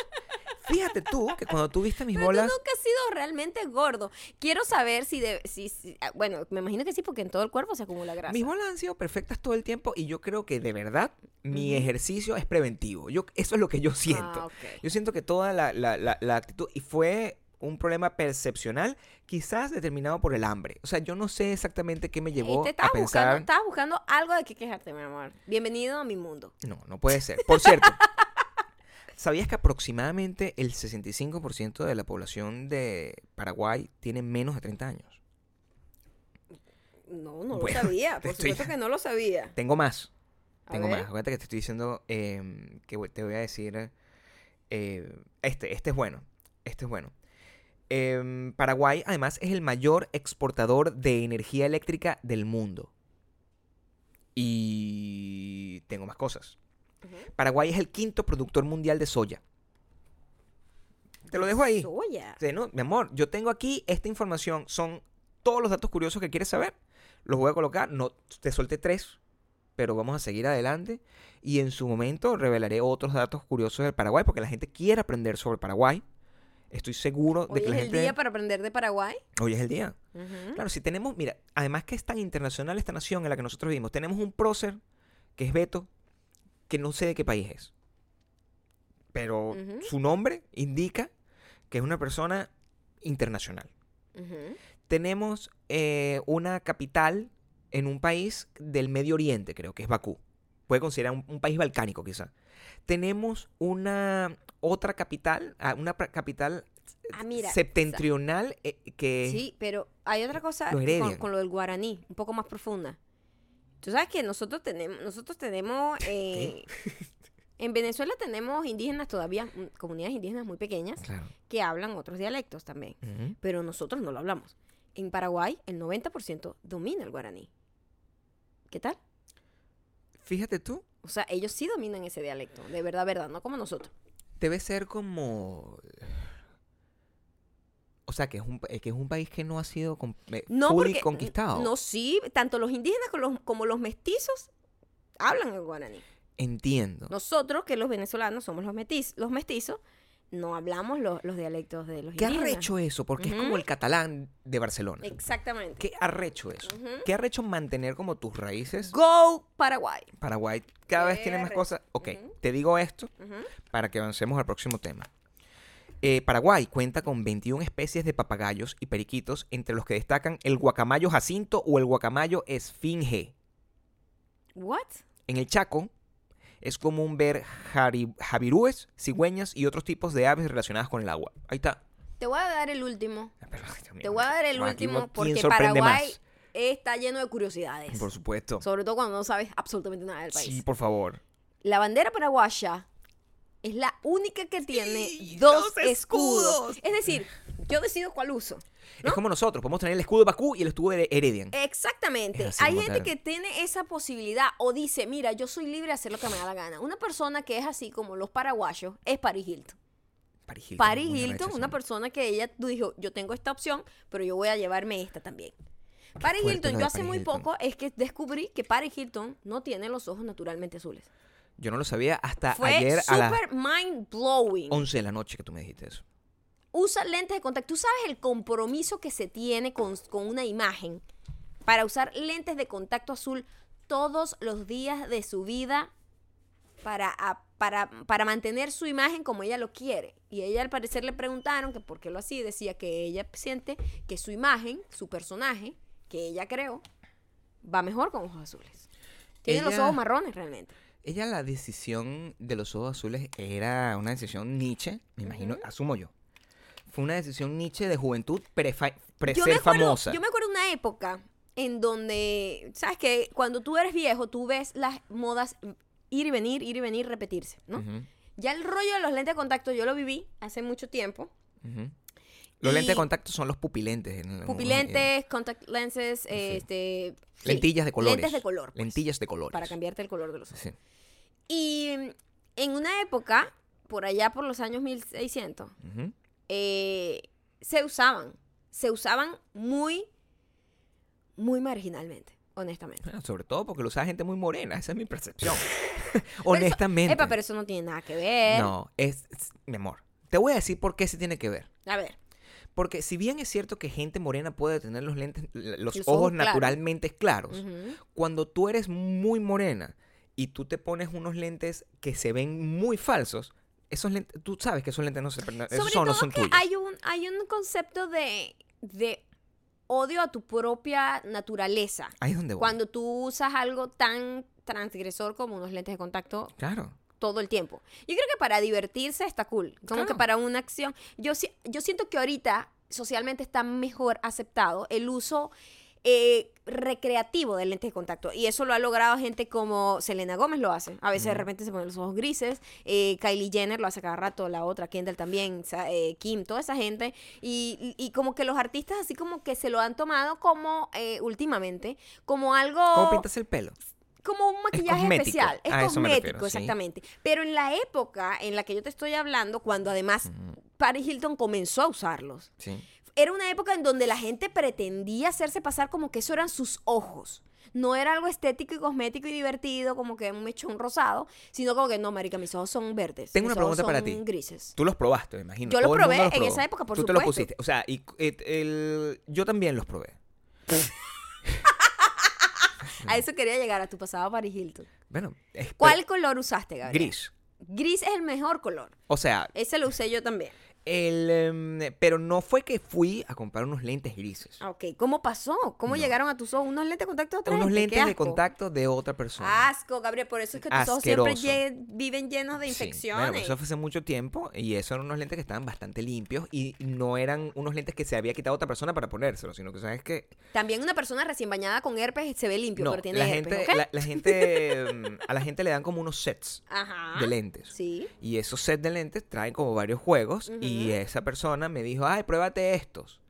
Fíjate tú que cuando tú viste mis Pero bolas, tú nunca has sido realmente gordo. Quiero saber si, de, si, si- ah, Bueno, me imagino que sí, porque en todo el cuerpo se acumula grasa. mis bolas han sido perfectas todo el tiempo y yo creo que de verdad mi ejercicio es preventivo. Yo, eso es lo que yo siento. Ah, ok. Yo siento que toda la, la- la- la actitud, y fue un problema percepcional, quizás determinado por el hambre. O sea, yo no sé exactamente qué me llevó Este, a estabas, buscando, pensar. estabas buscando algo de qué quejarte, mi amor. Bienvenido a mi mundo. No, no puede ser. Por cierto, (laughs) ¿sabías que aproximadamente el 65% de la población de Paraguay tiene menos de 30 años? No, no Bueno, lo sabía. Por estoy- supuesto que no lo (laughs) sabía. Tengo más. A Tengo ver. más. Acuérdate que te estoy diciendo eh, que te voy a decir. eh, este, este es bueno. Este es bueno. Em, Paraguay, además, es el mayor exportador de energía eléctrica del mundo. Y tengo más cosas. Paraguay es el quinto productor mundial de soya. Te lo dejo ahí. Soya. Sí, ¿no? Mi amor, yo tengo aquí esta información. Son todos los datos curiosos que quieres saber. los voy a colocar. No, te solté tres, pero vamos a seguir adelante. Y en su momento revelaré otros datos curiosos del Paraguay, porque la gente quiere aprender sobre Paraguay. Estoy seguro de Hoy que es la el gente... día para aprender de Paraguay. Hoy es el día. Claro, si tenemos, mira, además que es tan internacional esta nación en la que nosotros vivimos, tenemos un prócer que es Beto, que no sé de qué país es. Pero su nombre indica que es una persona internacional. Tenemos eh, una capital en un país del Medio Oriente, creo que es Bakú. Puede considerar un, un país balcánico, quizá. Tenemos una otra capital, ah, una capital Ah, mira, septentrional eh, que Sí, pero hay otra cosa con, lo del guaraní, un poco más profunda. Tú sabes que nosotros tenemos, nosotros tenemos, eh, en Venezuela tenemos indígenas todavía, mm, comunidades indígenas muy pequeñas Claro. que hablan otros dialectos también, pero nosotros no lo hablamos. En Paraguay el 90% domina el guaraní. ¿Qué tal? Fíjate tú, O sea, ellos sí dominan ese dialecto, de verdad, verdad, no como nosotros. debe ser como... O sea, que es un, eh, que es un país que no ha sido eh, No, porque conquistado. no sí, tanto los indígenas como los, como los mestizos hablan el guaraní. Entiendo. Nosotros, que los venezolanos somos los, metiz- los mestizos, no hablamos los, los dialectos de los ¿Qué indígenas. arrecho eso? Porque es como el catalán de Barcelona. Exactamente. ¿Qué arrecho eso? Ujú. ¿Qué arrecho mantener como tus raíces? Go Paraguay. Paraguay cada vez Qué tiene más cosas. Ok, te digo esto para que avancemos al próximo tema. Eh, Paraguay cuenta con 21 especies de papagayos y periquitos, entre los que destacan el guacamayo jacinto o el guacamayo esfinge. What? En el Chaco es común ver javirúes, cigüeñas y otros tipos de aves relacionadas con el agua. Ahí está. Te voy a dar el último. Pero, Dios Te voy a dar el último ¿quién porque Paraguay más? está lleno de curiosidades. Por supuesto. Sobre todo cuando no sabes absolutamente nada del país. Sí, por favor. La bandera paraguaya es la única que tiene Sí, dos, dos escudos. escudos. Es decir, yo decido cuál uso. ¿No? Es como nosotros, podemos tener el escudo de Bakú y el escudo de Heredian. Exactamente. Así Hay gente que tiene esa posibilidad o dice, mira, yo soy libre de hacer lo que me da la gana. Una persona que es así como los paraguayos es Paris Hilton. Paris Hilton. Paris muy Hilton, una persona que ella dijo, yo tengo esta opción, pero yo voy a llevarme esta también. Paris fuerte Hilton, yo hace Paris muy Hilton. poco es que descubrí que Paris Hilton no tiene los ojos naturalmente azules. Yo no lo sabía hasta Fue ayer a las mind blowing. 11 de la noche que tú me dijiste eso. Usa lentes de contacto. Tú sabes el compromiso que se tiene con, con una imagen para usar lentes de contacto azul todos los días de su vida para, para, para mantener su imagen como ella lo quiere. Y ella al parecer le preguntaron que por qué lo hacía y decía que ella siente que su imagen, su personaje, que ella creó, va mejor con ojos azules. Tiene los ojos marrones realmente. Ella la decisión de los ojos azules era una decisión Nietzsche, me imagino, asumo yo. Fue una decisión Nietzsche de juventud Yo pre-ser acuerdo, famosa. yo me acuerdo una época en donde, ¿sabes que Cuando tú eres viejo, tú ves las modas ir y venir, ir y venir, repetirse, ¿no? Ya el rollo de los lentes de contacto yo lo viví hace mucho tiempo. Los lentes de contacto son los pupilentes. en- en- Pupilentes, contact lenses, este... sí, Lentillas de colores. Lentes de color. pues, Lentillas de colores. Para cambiarte el color de los ojos. Sí. Y en una época, por allá por los años 1600, Ujú. Eh, se usaban. Se usaban muy, muy marginalmente, honestamente. Bueno, sobre todo porque lo usa gente muy morena, esa es mi percepción. (laughs) Pero eso- (laughs) Honestamente. Epa, pero eso no tiene nada que ver. No, es, es- mi amor. Te voy a decir por qué se tiene que ver. A ver, Porque si bien es cierto que gente morena puede tener los lentes, los, Los ojos, claros. naturalmente claros, cuando tú eres muy morena y tú te pones unos lentes que se ven muy falsos, esos lentes, tú sabes que esos lentes no, se, esos sobre son, todo no son que tuyos. hay un, hay un concepto de, de odio a tu propia naturaleza. Ahí es donde voy. Cuando tú usas algo tan transgresor como unos lentes de contacto Claro. todo el tiempo. Yo creo que para divertirse está cool. Como Claro. que para una acción. Yo, yo siento que ahorita socialmente está mejor aceptado el uso eh, recreativo de lentes de contacto. Y eso lo ha logrado gente como Selena Gómez lo hace. A veces de repente se pone los ojos grises. eh, Kylie Jenner lo hace cada rato. La otra, Kendall también. eh, Kim, toda esa gente. Y, y- como que los artistas así como que se lo han tomado como últimamente. Como algo ¿Cómo pintas el pelo? como un maquillaje especial. Es A cosmético, refiero, sí. exactamente. Pero en la época en la que yo te estoy hablando, cuando además Paris Hilton comenzó a usarlos, Sí. Era una época en donde la gente pretendía hacerse pasar como que eso eran sus ojos. No era algo estético y cosmético y divertido, como que un mechón rosado, sino como que no, marica, mis ojos son verdes. Tengo mis una pregunta para son ti. grises. Tú los probaste, me imagino. Yo los Todo el mundo probé en probó. esa época, por Tú te supuesto. pusiste. O sea, y, el, yo también los probé. (laughs) A eso quería llegar, a tu pasado Paris Hilton. Bueno, es ¿Cuál color usaste, Gabriel? Gris. Gris es el mejor color. O sea, Ese lo usé yo también. El, em, pero no fue que fui a comprar unos lentes grises. Ah, Ok, ¿cómo pasó? ¿Cómo No. llegaron a tus ojos? ¿Unos lentes de contacto de otra Unos gente? Qué lentes de asco. contacto de otra persona. Asco, Gabriel, por eso es que tus ojos siempre lle- viven llenos de Sí, infecciones. Bueno, eso fue hace mucho tiempo y esos eran unos lentes que estaban bastante limpios y no eran unos lentes que se había quitado otra persona para ponérselos, sino que sabes que También una persona recién bañada con herpes se ve limpio, no, pero tiene la herpes, gente, la, la gente, mm, a la gente le dan como unos sets (laughs) Ajá. de lentes. Sí. Y esos sets de lentes traen como varios juegos y Ujú. esa persona me dijo, ay, pruébate estos.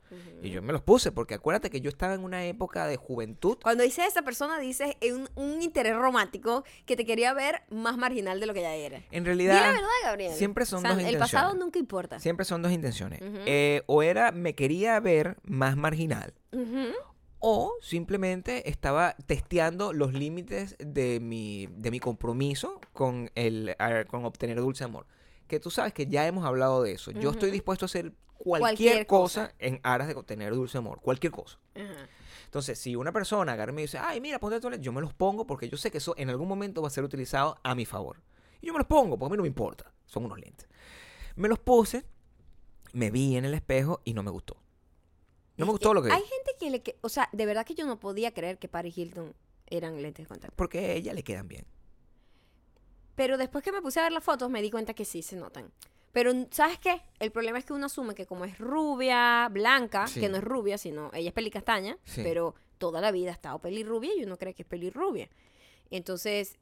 Y yo me los puse porque acuérdate que yo estaba en una época de juventud. Cuando dice esa persona, dices un, un interés romántico que te quería ver más marginal de lo que ya era. En la realidad, verdad, Gabriel. siempre son O sea, dos El intenciones. pasado nunca importa. siempre son dos intenciones. Eh, o era, me quería ver más marginal. O simplemente estaba testeando los límites de mi, de mi compromiso con, el, con obtener dulce amor. Que tú sabes que ya hemos hablado de eso. Yo estoy dispuesto a hacer cualquier, Cualquier cosa, cosa. en aras de obtener dulce amor. Cualquier cosa. Entonces, si una persona agarra y me dice, ay, mira, ponte tu lente", yo me los pongo porque yo sé que eso en algún momento va a ser utilizado a mi favor. Y yo me los pongo porque a mí no me importa. Son unos lentes. Me los puse, me vi en el espejo y no me gustó. No me gustó lo que Hay vi. gente que le... que- o sea, de verdad que yo no podía creer que Paris Hilton eran lentes de contacto. Porque a ella le quedan bien. Pero después que me puse a ver las fotos me di cuenta que sí se notan. Pero, ¿sabes qué? El problema es que uno asume que como es rubia, blanca, Sí. que no es rubia, sino ella es pelicastaña, Sí. pero toda la vida ha estado pelirrubia y uno cree que es pelirrubia. Entonces,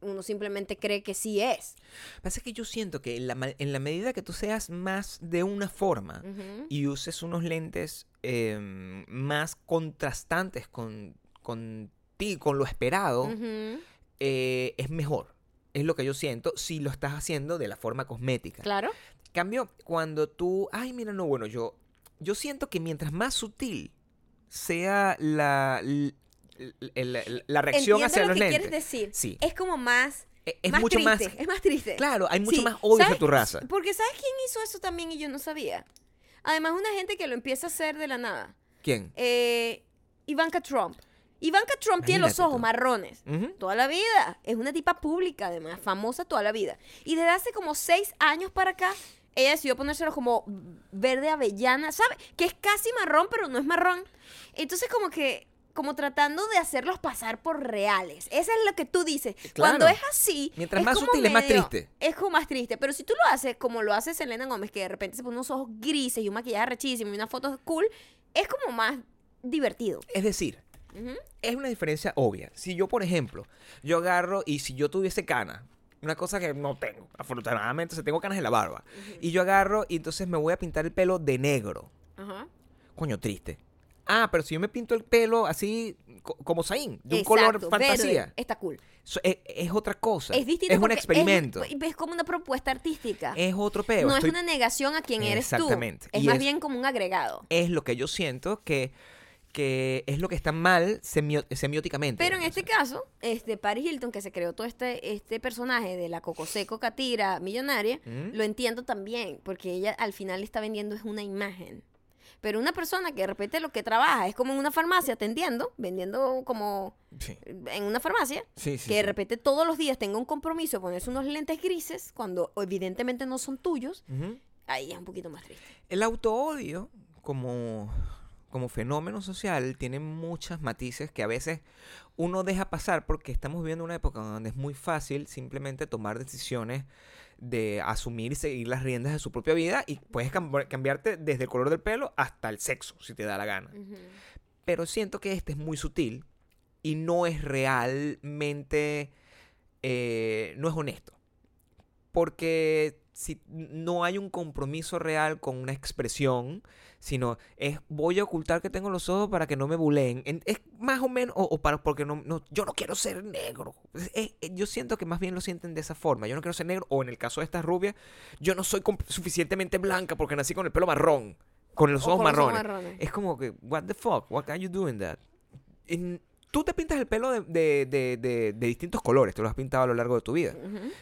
uno simplemente cree que sí es. Pasa que yo siento que en la, en la medida que tú seas más de una forma y uses unos lentes em, más contrastantes con, con ti, con lo esperado, eh, es mejor. Es lo que yo siento si lo estás haciendo de la forma cosmética. Claro. Cambio, cuando tú, ay, mira, no, bueno, yo, yo siento que mientras más sutil sea la, l- l- la, la reacción Entiendo hacia lo los que lentes, quieres decir. sí, Es como más... e- es más mucho triste, más, Es más triste. claro, hay mucho Sí, más odio hacia tu raza. Porque ¿sabes quién hizo eso también y yo no sabía? Además, una gente que lo empieza a hacer de la nada. ¿Quién? Eh, Ivanka Trump. Ivanka Trump tiene los ojos marrones. Toda la vida. Es una tipa pública, además, famosa toda la vida. Y desde hace como seis años para acá, ella decidió ponérselos como verde avellana, ¿sabe? Que es casi marrón, pero no es marrón. Entonces, como que, como tratando de hacerlos pasar por reales. Eso es lo que tú dices. Claro. Cuando es así. Mientras es más como sutil, es más triste. Es como más triste. Pero si tú lo haces como lo hace Selena Gómez, que de repente se pone unos ojos grises y un maquillaje rechísimo y una foto cool, es como más divertido. Es decir, Es una diferencia obvia. Si yo, por ejemplo, yo agarro y si yo tuviese canas, una cosa que no tengo, afortunadamente, o sea, tengo canas en la barba, y yo agarro y entonces me voy a pintar el pelo de negro. Ajá. Coño, triste. Ah, pero si yo me pinto el pelo así co- como Zayn, de un color verde, fantasía, está cool. so- es, es otra cosa. Es distinto. Es un experimento. Es, es como una propuesta artística. Es otro peo. no Estoy- es una negación a quien eres tú. Exactamente. Es Y más bien como un agregado. es lo que yo siento que, que es lo que está mal semióticamente. Pero en este caso, este Paris Hilton, que se creó todo este, este personaje de la Cocoseco Catira millonaria, ¿Mm? lo entiendo también, porque ella al final está vendiendo es una imagen. Pero una persona que de repente lo que trabaja es como en una farmacia atendiendo, vendiendo como Sí, en una farmacia, sí, sí, que de repente todos los días tenga un compromiso de ponerse unos lentes grises cuando evidentemente no son tuyos, ahí es un poquito más triste. El autoodio, como, como fenómeno social, tiene muchas matices que a veces uno deja pasar porque estamos viviendo una época donde es muy fácil simplemente tomar decisiones de asumir y seguir las riendas de su propia vida y puedes cam- cambiarte desde el color del pelo hasta el sexo, si te da la gana. Pero siento que este es muy sutil y no es realmente, eh, no es honesto. Porque si no hay un compromiso real con una expresión, sino es voy a ocultar que tengo los ojos para que no me buleen. En- Es más o menos, o, o para porque no, no- yo no quiero ser negro. Es- es- es- yo siento que más bien lo sienten de esa forma. Yo no quiero ser negro, o en el caso de esta rubia, yo no soy suficientemente blanca porque nací con el pelo marrón. Con los ojos con marrones. marrones. Es como que, what the fuck, what are you doing that? En- tú te pintas el pelo de, de- de- de- de distintos colores, te lo has pintado a lo largo de tu vida.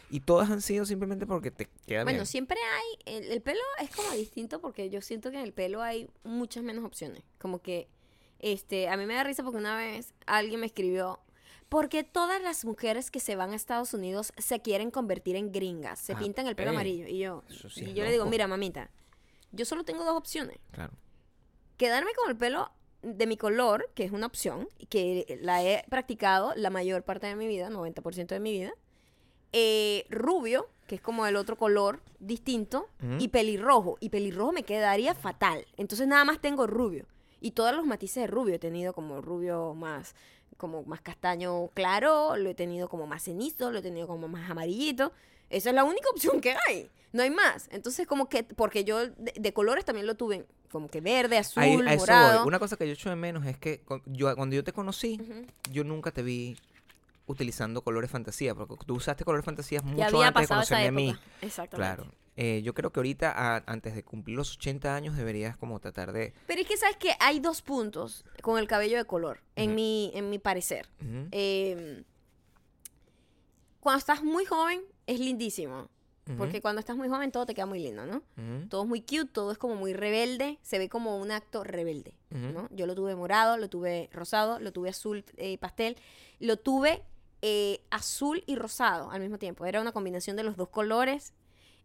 Y todas han sido simplemente porque te queda Bueno, bien. siempre hay, el, el pelo es como distinto porque yo siento que en el pelo hay muchas menos opciones. Como que, este, a mí me da risa porque una vez alguien me escribió, porque todas las mujeres que se van a Estados Unidos se quieren convertir en gringas, se Ah, pintan el pelo ey, amarillo. Y yo, sí y yo le digo, mira, mamita, yo solo tengo dos opciones. Claro. Quedarme con el pelo de mi color, que es una opción, y que la he practicado la mayor parte de mi vida, 90% de mi vida. eh, rubio, que es como el otro color distinto, y pelirrojo. Y pelirrojo me quedaría fatal. Entonces nada más tengo rubio. Y todos los matices de rubio he tenido como rubio más como más castaño claro, lo he tenido como más cenizo, lo he tenido como más amarillito. Esa es la única opción que hay. No hay más. Entonces como que, porque yo de, de colores también lo tuve como que verde, azul, Ahí- a eso morado. voy. Una cosa que yo echo de menos es que yo, cuando yo te conocí, yo nunca te vi utilizando colores fantasía, porque tú usaste colores fantasías mucho había antes de conocerme a mí. Exactamente. Claro. Eh, yo creo que ahorita, a- antes de cumplir los 80 años, deberías como tratar de... Pero es que sabes que hay dos puntos con el cabello de color, en, mi, en mi parecer. Eh, cuando estás muy joven es lindísimo. Porque cuando estás muy joven todo te queda muy lindo, ¿no? Todo es muy cute, todo es como muy rebelde. Se ve como un acto rebelde. ¿no? Yo lo tuve morado, lo tuve rosado, lo tuve azul eh, pastel, lo tuve eh, azul y rosado al mismo tiempo. Era una combinación de los dos colores.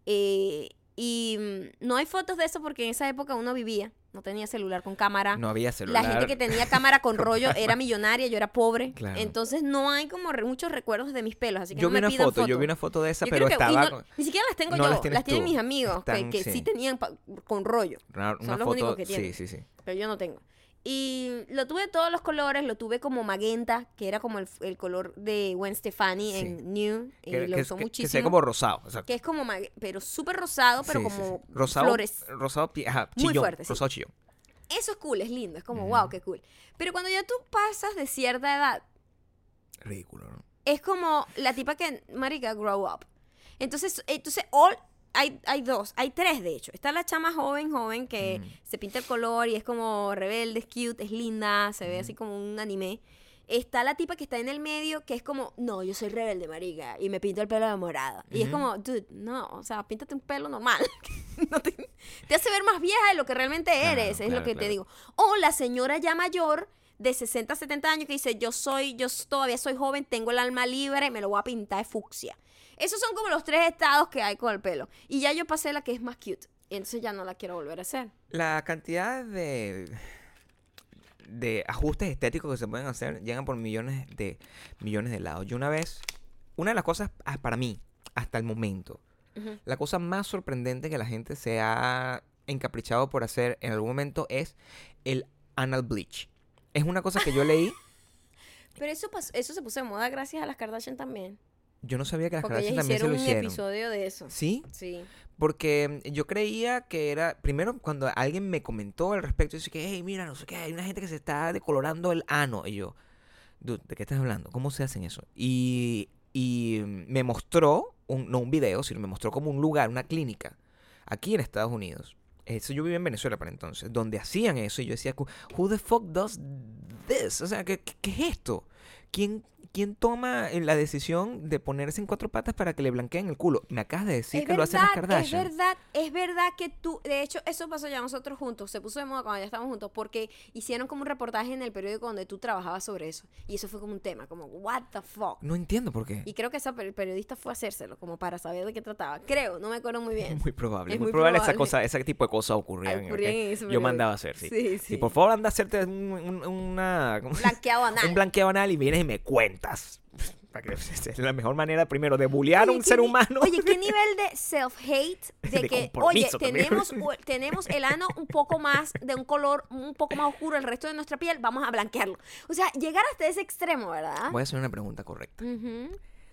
eh, y mm, no hay fotos de eso porque en esa época uno vivía, no tenía celular con cámara. No había celular. La gente que tenía cámara con (laughs) rollo era millonaria, yo era pobre. Claro. Entonces no hay como re- muchos recuerdos de mis pelos, así que yo no vi me una pidan foto, yo fotos. vi una foto de esa, Yo pero creo que- estaba no- ni siquiera las tengo no yo, las tienes tienen mis amigos que- Están- que, sí. sí. tenían con rollo, una, son una los únicos foto. que sí, tienen. sí, sí. pero yo no tengo. Y lo tuve de todos los colores, lo tuve como magenta, que era como el, el color de Gwen Stefani Sí. en New, y Que, lo que- usó que- que muchísimo. se ve como rosado. que es como, pero súper rosado, pero Sí, como sí. rosado, flores. Rosado, ajá, Muy fuerte. Rosado chillón. Eso es cool, es lindo, es como, Ujú. wow, qué cool. Pero cuando ya tú pasas de cierta edad, Ridículo, ¿no? es como la tipa que, marica, grow up. Entonces, entonces all, hay, hay dos, hay tres de hecho. Está la chama joven, joven, que Mm. se pinta el color y es como rebelde, es cute, es linda, se ve así como un anime. Está la tipa que está en el medio, que es como, no, yo soy rebelde, marica, y me pinto el pelo de morada. Y es como, dude, no, o sea, píntate un pelo normal. (laughs) No te, te hace ver más vieja de lo que realmente Claro, eres, es claro, lo que te digo. O la señora ya mayor de 60, 70 años que dice, yo soy, yo todavía soy joven, tengo el alma libre, me lo voy a pintar de fucsia. Esos son como los tres estados que hay con el pelo. Y ya yo pasé la que es más cute. Y entonces ya no la quiero volver a hacer. La cantidad de, de ajustes estéticos que se pueden hacer llegan por millones de millones de lados. Yo una vez, una de las cosas ah, para mí, hasta el momento, la cosa más sorprendente que la gente se ha encaprichado por hacer en algún momento es el anal bleach. Es una cosa que yo leí, (laughs) Pero eso, eso se puso de moda gracias a las Kardashian también. Yo no sabía que las Porque Kardashian también se hicieron lo un hicieron. episodio de eso. ¿Sí? Sí. Porque yo creía que era, primero cuando alguien me comentó al respecto, dice que, hey, mira, no sé qué, hay una gente que se está decolorando el ano. Y yo, dude, ¿de qué estás hablando? ¿Cómo se hacen eso? Y, y me mostró, un, no un video, sino me mostró como un lugar, una clínica, aquí en Estados Unidos. Eso yo vivía en Venezuela para entonces, donde hacían eso. Y yo decía, who the fuck does this? O sea, ¿qué, qué, qué es esto? ¿Quién, ¿Quién toma eh, la decisión de ponerse en cuatro patas para que le blanqueen el culo? Me acabas de decir es que lo hacen las verdad, es Kardashian. verdad, es verdad que tú, de hecho, eso pasó ya nosotros juntos, se puso de moda cuando ya estábamos juntos, porque hicieron como un reportaje en el periódico donde tú trabajabas sobre eso. Y eso fue como un tema, como, what the fuck. No entiendo por qué. Y creo que esa per- periodista fue a hacérselo, como para saber de qué trataba. Creo, no me acuerdo muy bien. Muy probable. Es muy muy probable, esa probable. cosa, ese tipo de cosas ocurrían. Ocurrían ¿ok? en ese Yo mandaba a hacer, sí. Sí, Sí, sí. por favor, anda a hacerte un, un- una, ¿cómo se- Blanqueado anal. un blanqueo anal y vienes y me cuentas. (laughs) (laughs) Es la mejor manera, primero, de bullear a un ¿qué ser humano. Oye, ¿qué (laughs) nivel de self-hate? De, De que, oye, también. tenemos, tenemos el ano un poco más, de un color un poco más oscuro el resto de nuestra piel, vamos a blanquearlo. O sea, llegar hasta ese extremo, ¿verdad? Voy a hacer una pregunta correcta.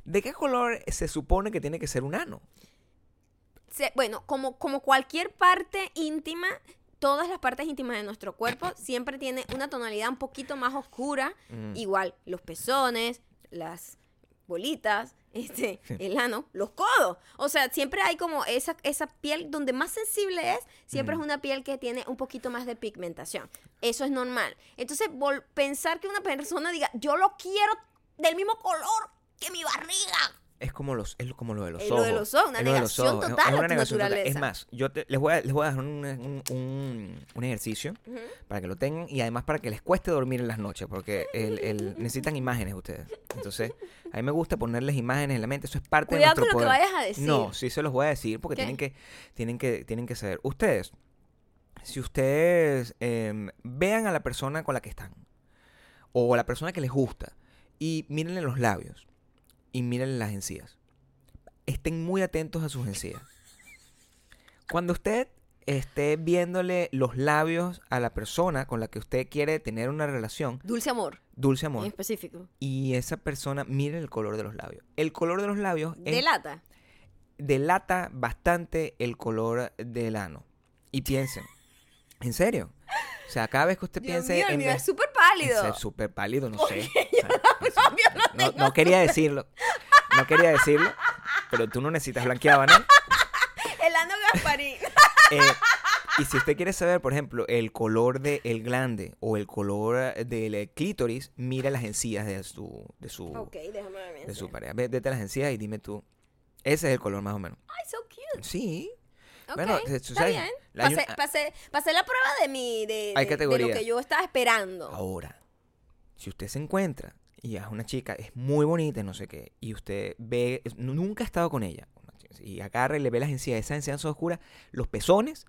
¿De qué color se supone que tiene que ser un ano? Se- bueno, como, como cualquier parte íntima, todas las partes íntimas de nuestro cuerpo (coughs) siempre tiene una tonalidad un poquito más oscura. Mm. Igual, los pezones, las bolitas, (laughs) este, el ano, los codos. O sea, siempre hay como esa, esa piel donde más sensible es, siempre es una piel que tiene un poquito más de pigmentación. Eso es normal. Entonces, pensar que una persona diga, yo lo quiero del mismo color que mi barriga. Es como, los, es como lo de los Es ojos. lo de los ojos, una Es negación ojos, total es a una tu total. Es más, yo te- les, voy a, les voy a dejar un, un- un- un ejercicio para que lo tengan y además para que les cueste dormir en las noches, porque el, el- necesitan imágenes ustedes. Entonces, a mí me gusta ponerles imágenes en la mente, eso es parte Cuidado de nuestro con lo que vayas a decir. No, sí se los voy a decir porque ¿Qué? tienen que, tienen, que, tienen que saber. Ustedes, si ustedes em, vean a la persona con la que están o a la persona que les gusta y mírenle los labios y mírenle las encías, estén muy atentos a sus encías. Cuando usted esté viéndole los labios a la persona con la que usted quiere tener una relación, Dulce amor, dulce en amor, específico. y esa persona mire el color de los labios. El color de los labios es- Delata. delata bastante el color del ano. Y piensen, ¿en serio? O sea, cada vez que usted Dios piense mío, el en mío es súper en pálido. ser súper pálido, no sé. (laughs) O sea, no, no quería decirlo. (laughs) No quería decirlo. Pero tú no necesitas blanqueada, ¿no? (laughs) El ano Gasparín. Eh, y si usted quiere saber, por ejemplo, el color del glande o el color del eh, clítoris, mira las encías de su, de su, ok, déjame ver. de su pareja. Ve- Vete a las encías y dime tú. Ese es el color más o menos. Ay, so cute. Sí. Ok, Bueno, está sabes, bien. la- hay Pasé, un- pasé- pasé la prueba de mi de, de- de lo que yo estaba esperando. Ahora, si usted se encuentra y es una chica, es muy bonita, y no sé qué, y usted ve, nunca ha estado con ella, y agarra y le ve las encías, esas encías son los pezones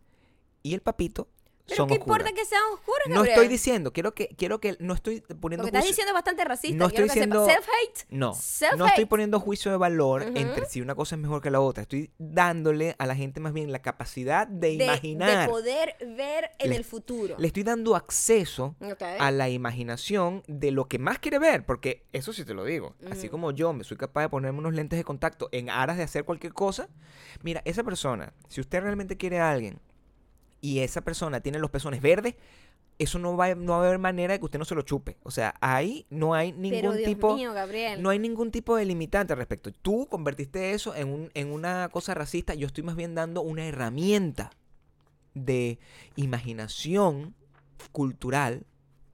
y el papito Pero son qué oscuras. importa que sean oscuras, No Gabriel? estoy diciendo, quiero que, quiero que, no estoy Lo poniendo que estás juicio- diciendo es bastante racista. No estoy diciendo- Self-hate. No, no Self-hate. estoy poniendo juicio de valor Ujú. entre si una cosa es mejor que la otra. Estoy dándole a la gente más bien la capacidad de, de, imaginar. de poder ver en Le- el futuro. Le estoy dando acceso Ok. a la imaginación de lo que más quiere ver, porque eso sí te lo digo. Así como yo me soy capaz de ponerme unos lentes de contacto en aras de hacer cualquier cosa, mira, esa persona, si usted realmente quiere a alguien y esa persona tiene los pezones verdes, eso no va, a- no va a haber manera de que usted no se lo chupe. O sea, ahí no hay ningún Pero Dios tipo... mío, Gabriel. No hay ningún tipo de limitante al respecto. Tú convertiste eso en, un- en una cosa racista. Yo estoy más bien dando una herramienta de imaginación cultural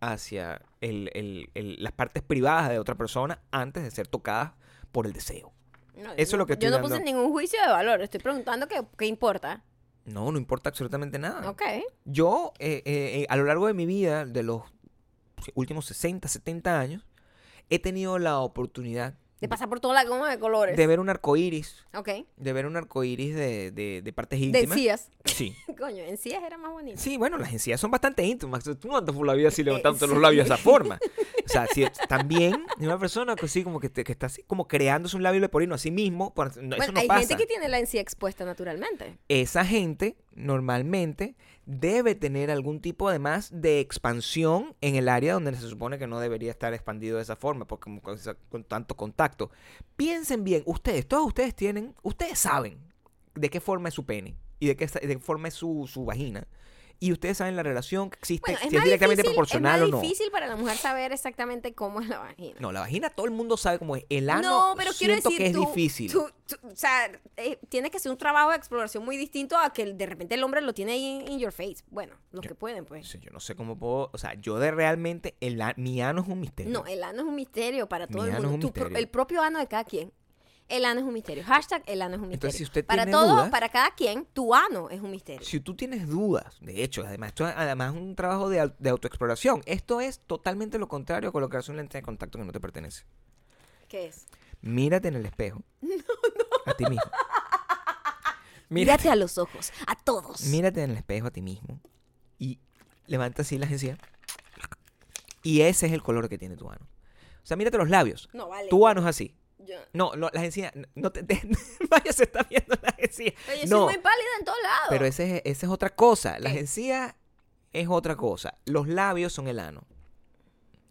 hacia el- el- el- las partes privadas de otra persona antes de ser tocadas por el deseo. No, eso es lo que no- Yo estoy no puse ningún juicio de valor. Estoy preguntando qué, qué importa. No, no importa absolutamente nada. Ok. Yo, eh, eh, eh, a lo largo de mi vida, de los últimos 60, 70 años, he tenido la oportunidad De pasar por toda la gama de colores. de ver un arco iris, Ok. de ver un arco iris de, de, de partes De íntimas. encías. Sí. (laughs) Coño, encías era más bonito. Sí, bueno, las encías son bastante íntimas. Tú no andas por la vida así levantando (laughs) sí. los labios de esa forma. O sea, si también una persona que sí, como que, te- que está así, como creándose un labio leporino a sí mismo, por- no, eso bueno, no hay pasa. gente que tiene la encía expuesta naturalmente. Esa gente normalmente debe tener algún tipo además de expansión en el área donde se supone que no debería estar expandido de esa forma, porque con, tanto contacto. Piensen bien, ustedes, todos ustedes tienen, ustedes saben de qué forma es su pene y de qué, forma es su vagina. Y ustedes saben la relación que existe, Bueno, es si es directamente difícil, proporcional es o no. difícil para la mujer saber exactamente cómo es la vagina. No, la vagina todo el mundo sabe cómo es. El ano No, pero siento decir, que es tú- difícil. tú- tú- o sea, eh, tiene que ser un trabajo de exploración muy distinto a que de repente el hombre lo tiene ahí in, in your face. Bueno, los que pueden, pues. Sí, yo no sé cómo puedo, o sea, yo de realmente, el, mi ano es un misterio. No, el ano es un misterio para todo Mi el es mundo. el propio ano de cada quien. El ano es un misterio. Hashtag el ano es un misterio. Entonces, si usted para tiene todo, dudas- para cada quien, tu ano es un misterio. Si tú tienes dudas, de hecho, además, esto es además un trabajo de, de autoexploración. Esto es totalmente lo contrario a colocarse un lente de contacto que no te pertenece. ¿Qué es? Mírate en el espejo. (laughs) A ti mismo. (laughs) Mírate, Mírate a los ojos, a todos. mírate en el espejo a ti mismo. Y levanta así las encías. Y ese es el color que tiene tu ano. O sea, mírate los labios. No, vale. Tu ano es así. Yo, No, no, las encías. No te, te- (laughs) vaya, se está viendo las encías. Oye, no, soy muy pálida en todos lados. pero ese es, esa es otra cosa. Las ¿Qué? encías es otra cosa. Los labios son el ano.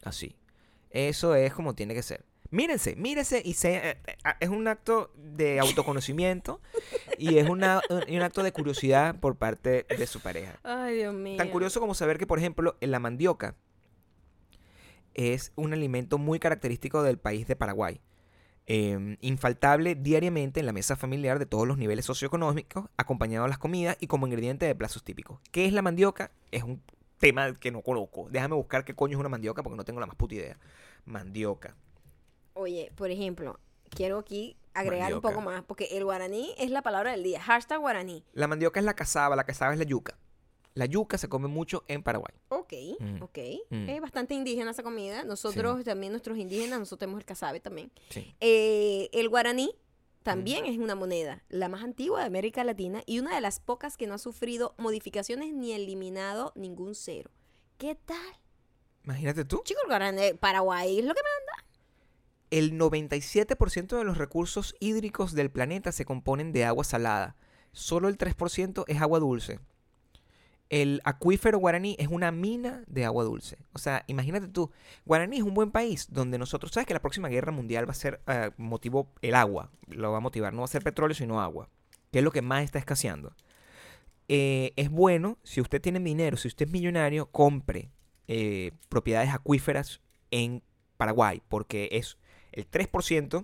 Así. Eso es como tiene que ser. Mírense, mírense y se, eh, eh, es un acto de (laughs) autoconocimiento y es una, un, un acto de curiosidad por parte de su pareja. Ay, Dios mío. Tan curioso como saber que, por ejemplo, la mandioca es un alimento muy característico del país de Paraguay. Eh, infaltable diariamente en la mesa familiar de todos los niveles socioeconómicos, acompañado de las comidas y como ingrediente de platos típicos. ¿Qué es la mandioca? Es un tema que no conozco. Déjame buscar qué coño es una mandioca porque no tengo la más puta idea. Mandioca. Oye, por ejemplo, quiero aquí agregar un poco más, porque el guaraní es la palabra del día. Hashtag guaraní. La mandioca es la cazaba, la cazaba es la yuca. La yuca se come mucho en Paraguay. Ok, Mm. ok. Mm. Es bastante indígena esa comida. Nosotros, también nuestros indígenas, nosotros tenemos el casabe también. Sí. Eh, el guaraní también Mm. es una moneda, la más antigua de América Latina y una de las pocas que no ha sufrido modificaciones ni eliminado ningún cero. ¿Qué tal? Imagínate tú. Chico, el guaraní de Paraguay es lo que me... El 97% de los recursos hídricos del planeta se componen de agua salada. Solo el 3% es agua dulce. El acuífero guaraní es una mina de agua dulce. O sea, imagínate tú, Guaraní es un buen país donde nosotros, sabes que la próxima guerra mundial va a ser eh, motivo el agua, lo va a motivar, no va a ser petróleo sino agua, que es lo que más está escaseando. Eh, es bueno, si usted tiene dinero, si usted es millonario, compre eh, propiedades acuíferas en Paraguay, porque es el 3%,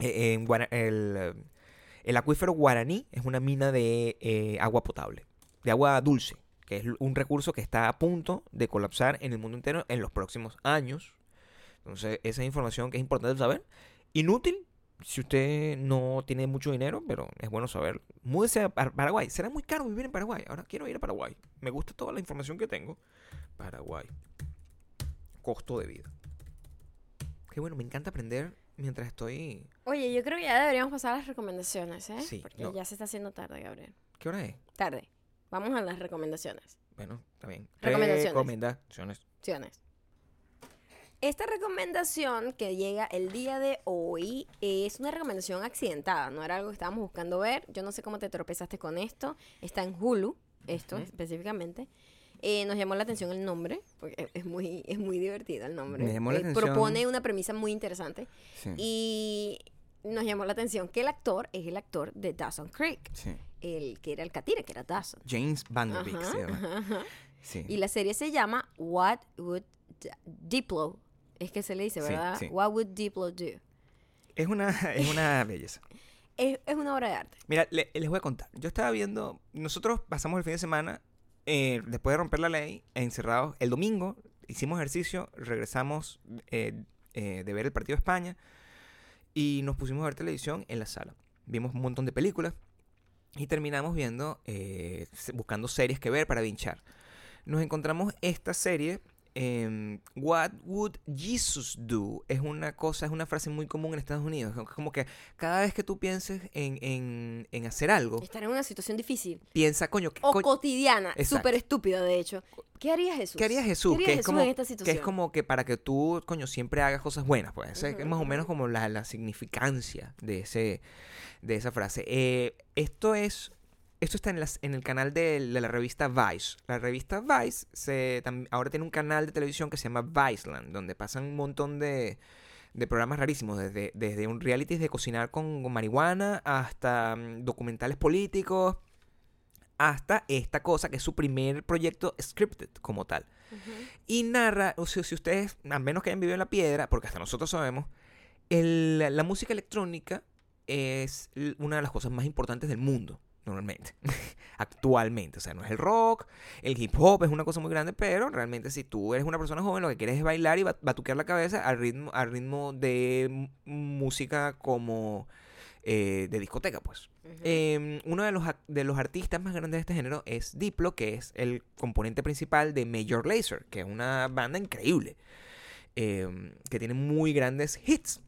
eh, en el, acuífero guaraní es una mina de agua potable, de agua dulce, que es un recurso que está a punto de colapsar en el mundo entero en los próximos años. Entonces, esa es información que es importante saber. Inútil si usted no tiene mucho dinero, pero es bueno saberlo. Múdese a Par- Paraguay. Será muy caro vivir en Paraguay. Ahora quiero ir a Paraguay. Me gusta toda la información que tengo. Paraguay. Costo de vida. Qué bueno, me encanta aprender mientras estoy... Oye, yo creo que ya deberíamos pasar a las recomendaciones, ¿eh? Sí, Porque no. ya se está haciendo tarde, Gabriel. ¿Qué hora es? Tarde. Vamos a las recomendaciones. Bueno, está bien. Recomendaciones. Recomendaciones. Esta recomendación que llega el día de hoy es una recomendación accidentada, no era algo que estábamos buscando ver. Yo no sé cómo te tropezaste con esto. Está en Hulu, esto Ujú. específicamente. Eh, nos llamó la atención el nombre, porque es- es muy, es muy divertido el nombre. Me llamó la Eh, atención. Propone una premisa muy interesante. Sí. Y nos llamó la atención que el actor es el actor de Dawson Creek, sí. El que era el catire, que era Dawson. James Van Der Beek Ajá, se llama. ajá, ajá. Sí. Y la serie se llama What Would Diplo. Es que se le dice, Sí, ¿verdad? sí. What Would Diplo Do? Es una, es una (laughs) belleza. Es, es una obra de arte. Mira, le- les voy a contar. Yo estaba viendo. Nosotros pasamos el fin de semana, eh, después de romper la ley, encerrados. El domingo hicimos ejercicio, regresamos eh, eh, de ver el partido de España y nos pusimos a ver televisión en la sala. Vimos un montón de películas y terminamos viendo, eh, buscando series que ver para vinchar. Nos encontramos esta serie. Em, What would Jesus do? Es una cosa, es una frase muy común en Estados Unidos. Es como que cada vez que tú pienses en, en- en hacer algo, Estar en una situación difícil. piensa, coño, ¿qué, O co- cotidiana. Súper estúpida, de hecho. ¿Qué haría Jesús? ¿qué haría Jesús? ¿Qué que, es como, en esta que situación? es como que para que tú, coño, siempre hagas cosas buenas. Pues Esa es más o menos como la, la significancia de, ese, de esa frase. Eh, esto es... Esto está en, las- en el canal de, de la revista Vice. La revista Vice se, tam- ahora tiene un canal de televisión que se llama Viceland, donde pasan un montón de, de programas rarísimos, desde, desde un reality de cocinar con, con marihuana hasta mm, documentales políticos, hasta esta cosa que es su primer proyecto scripted como tal. Y narra, o sea, si ustedes, a menos que hayan vivido en la piedra, porque hasta nosotros sabemos, el- la música electrónica es una de las cosas más importantes del mundo, normalmente, (laughs) actualmente. O sea, no es el rock, el hip hop es una cosa muy grande, pero realmente si tú eres una persona joven, lo que quieres es bailar y ba- batuquear la cabeza al ritmo, al ritmo de música como eh, de discoteca, pues. Eh, uno de los, de los artistas más grandes de este género es Diplo, que es el componente principal de Major Lazer, que es una banda increíble, eh, que tiene muy grandes hits.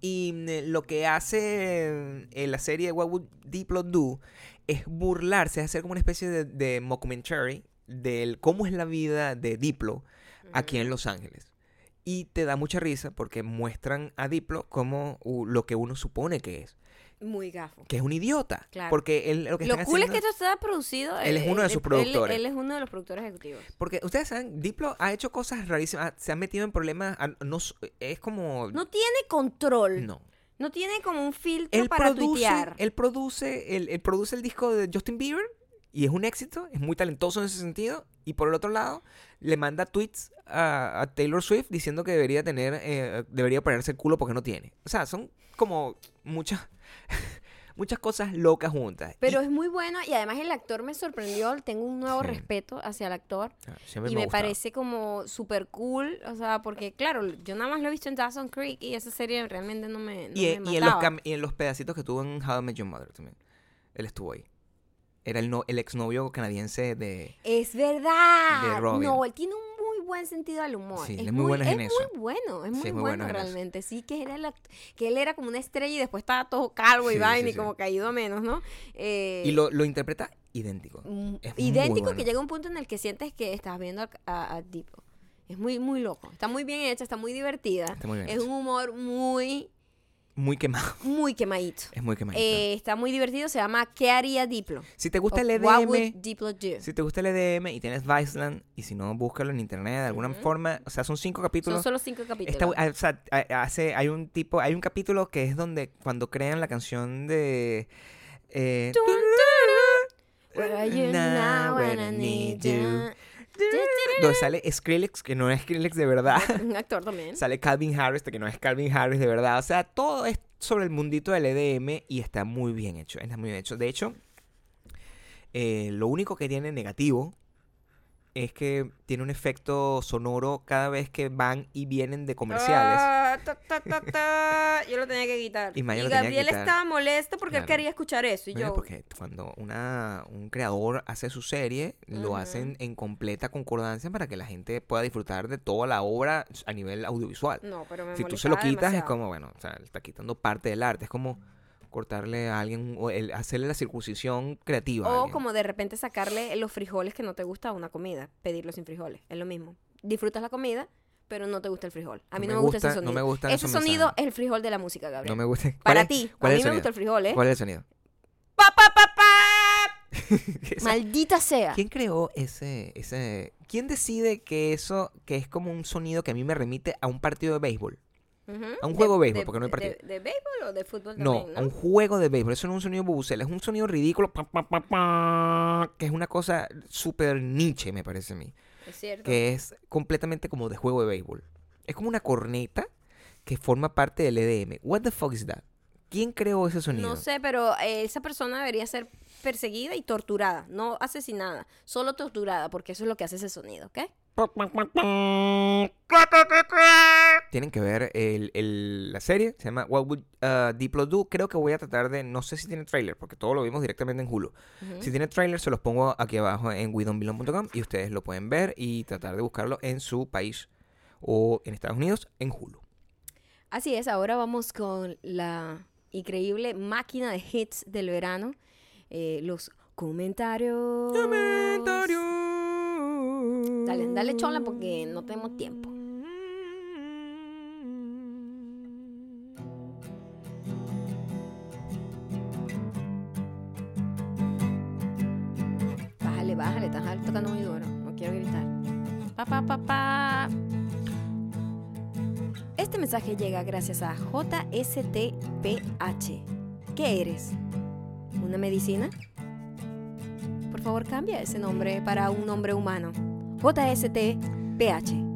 Y mm, lo que hace eh, la serie What Would Diplo Do es burlarse, es hacer como una especie de, de mockumentary del cómo es la vida de Diplo aquí en Los Ángeles. Y te da mucha risa porque muestran a Diplo como uh, lo que uno supone que es Muy gafo. que es un idiota. Claro. Porque él lo que Lo están cool es que esto está producido. Él es eh, uno de eh, sus productores. Él, es uno de los productores ejecutivos. Porque ustedes saben, Diplo ha hecho cosas rarísimas. Se ha metido en problemas. ah, No, es como. No tiene control. No, no. tiene como un filtro Él para produce, tuitear. él produce, él, él produce el disco de Justin Bieber Y es un éxito, es muy talentoso en ese sentido. Y por el otro lado, le manda tweets a, a Taylor Swift diciendo que debería tener, eh, debería ponerse el culo porque no tiene. O sea, son como muchas, (laughs) muchas cosas locas juntas. Y- Pero es muy bueno y además el actor me sorprendió. Tengo un nuevo Sí. respeto hacia el actor. Ah, Y me parece como súper cool. O sea, porque claro, yo nada más lo he visto en Dawson Creek y esa serie realmente no me, no Y, me y en los y en los pedacitos que tuvo en How I Met Your Mother también. Él estuvo ahí. Era el, no, el exnovio canadiense de... Es verdad. de Robin. No, él tiene un muy buen sentido del humor. Sí, es él es muy bueno en es eso. muy bueno, es muy, Sí, es muy bueno, realmente. Sí, que, era act- que él era como una estrella y después estaba todo calvo y vaina y como caído a menos, ¿no? Eh, Y lo, lo interpreta idéntico. mm, es idéntico bueno. que llega un punto en el que sientes que estás viendo a, a, a Diplo. Es muy, muy loco. Está muy bien hecha, está muy divertida. Está muy bien es hecho. un humor muy, Muy quemado. (laughs) muy quemadito. Es muy quemadito. Eh, está muy divertido, se llama ¿Qué haría Diplo? si te gusta O el What EDM... would Diplo do? Si te gusta el EDM y tienes Viceland, y si no, búscalo en internet de alguna forma. O sea, son cinco capítulos. Son solo cinco capítulos. Está- ah, o sea, ha- hace, hay un tipo, hay un capítulo que es donde cuando crean la canción de eh, Where are you now when I need you? Donde sale Skrillex, que no es Skrillex de verdad. (laughs) Un actor también. Sale Calvin Harris, que no es Calvin Harris de verdad. O sea, todo es sobre el mundito del EDM y está muy bien hecho. Está muy bien hecho. De hecho, eh, lo único que tiene negativo es que tiene un efecto sonoro cada vez que van y vienen de comerciales. Ah, ta, ta, ta. Yo lo tenía que quitar. Y Y Gabriel estaba molesto porque él quería escuchar eso. Y yo, porque cuando una, un creador hace su serie, lo hacen en completa concordancia para que la gente pueda disfrutar de toda la obra a nivel audiovisual. no, pero me si tú se lo quitas, es como, bueno, o sea, está quitando parte del arte. Es como cortarle a alguien, o el, hacerle la circuncisión creativa. O como de repente sacarle los frijoles que no te gusta a una comida. Pedirlo sin frijoles. Es lo mismo. Disfrutas la comida, pero no te gusta el frijol. A mí no, me gusta, ese no sonido. me ese sonido es el frijol de la música, Gabriel. No me gusta. ¿Cuál Para ti. A mí me gusta el frijol, ¿eh? ¿Cuál es el sonido? Pa, pa, pa, pa. (laughs) Esa- Maldita sea. ¿Quién creó ese, ese... ¿Quién decide que eso, que es como un sonido que a mí me remite a un partido de béisbol? A un juego de béisbol, de, porque no hay partido. De, de béisbol o de fútbol No, también, a un juego de béisbol. Eso no es un sonido bubucela, es un sonido ridículo, pa, pa, pa, pa, que es una cosa súper niche, me parece a mí. Es cierto. Que es completamente como de juego de béisbol. Es como una corneta que forma parte del EDM. What the fuck is that? ¿Quién creó ese sonido? No sé, pero eh, esa persona debería ser perseguida y torturada, no asesinada, solo torturada, porque eso es lo que hace ese sonido, ¿ok? Tienen que ver el- el- la serie, se llama What Would uh, Diplo Do. Creo que voy a tratar de, no sé si tiene trailer, porque todo lo vimos directamente en Hulu. Si tiene trailer, se los pongo aquí abajo en widonbelong.com y ustedes lo pueden ver y tratar de buscarlo en su país o en Estados Unidos en Hulu. Así es, ahora vamos con la increíble máquina de hits del verano, eh, los comentarios. Dale, dale chola porque no tenemos tiempo. Bájale, bájale, estás tocando muy duro, no quiero gritar. Pa, pa, pa. Este mensaje llega gracias a JSTPH. ¿Qué eres? ¿Una medicina? Por favor, cambia ese nombre para un nombre humano. JSTPH.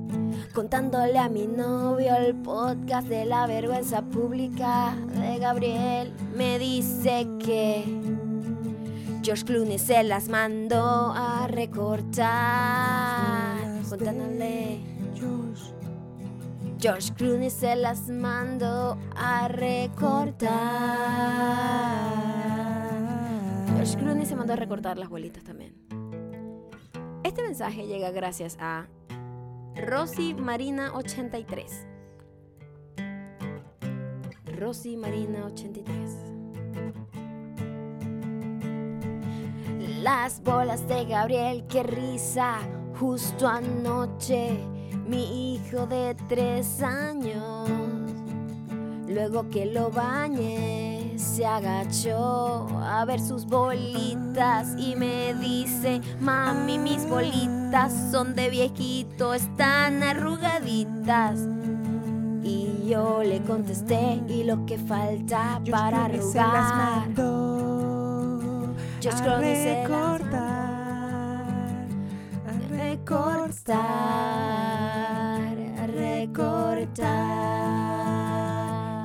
Contándole a mi novio el podcast de la vergüenza pública de Gabriel, me dice que George Clooney se las mandó a recortar. Contándole. George Clooney se las mandó a recortar. George Clooney se mandó a recortar las bolitas también. Este mensaje llega gracias a Rosy Marina 83. Rosy Marina 83. Las bolas de Gabriel, qué risa. Justo anoche, mi hijo de tres años. Luego que lo bañé, se agachó a ver sus bolitas y me dice, mami, mis bolitas son de viejito, están arrugaditas. Y yo le contesté, y lo que falta para arrugar. Se las mandó recortar, a recortar,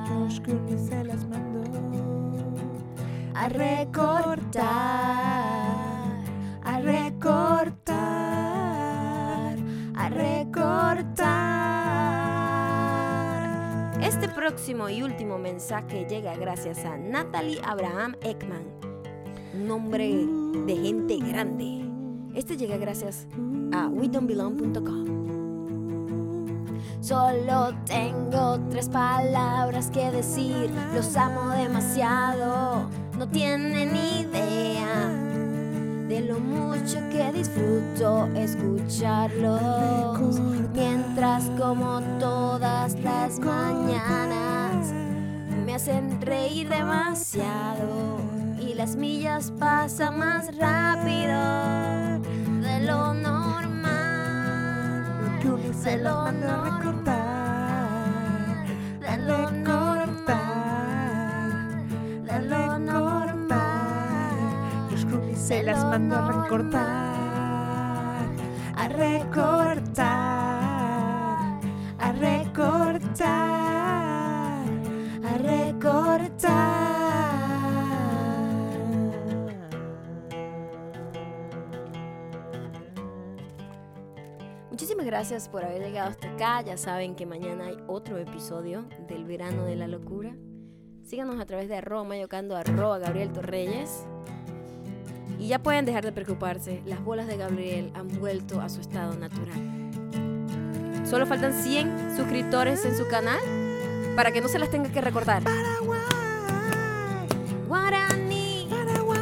George Clooney se las mandó. A recortar, a recortar, a recortar. Este próximo y último mensaje llega gracias a Natalie Abraham Ekman, nombre de gente grande. Este llega gracias a WeDon'tBelong.com. Solo tengo tres palabras que decir. Los amo demasiado. No tienen idea de lo mucho que disfruto escucharlos. Mientras como todas las mañanas me hacen reír demasiado. Y las millas pasan más rápido de lo normal. De lo mandó se las lo mandó a recortar. a recortar, a recortar, a recortar. Muchísimas gracias por haber llegado hasta acá. Ya saben que mañana hay otro episodio del verano de la locura. Síganos a través de arroba mayocando arroba Gabriel Torreyes. Y ya pueden dejar de preocuparse. Las bolas de Gabriel han vuelto a su estado natural. Solo faltan 100 suscriptores en su canal para que no se las tenga que recordar. Paraguay, Guaraní, Paraguay,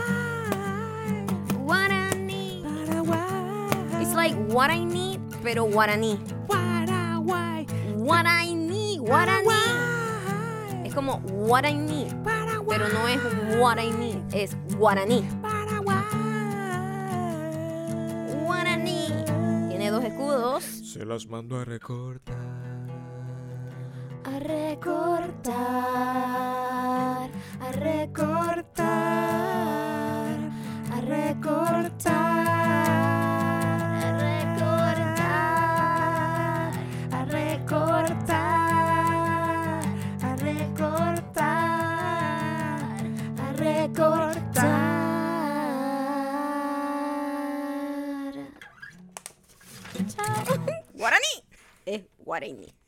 Guaraní. Paraguay. It's like what I need, pero guaraní. Paraguay, What I need, guaraní. Paraguay, Es como what I need, pero no es what I need, es. Guaraní. Escudos. Se las mando a recortar. A recortar, a recortar, a recortar, Chao. Guaraní. Es guaraní.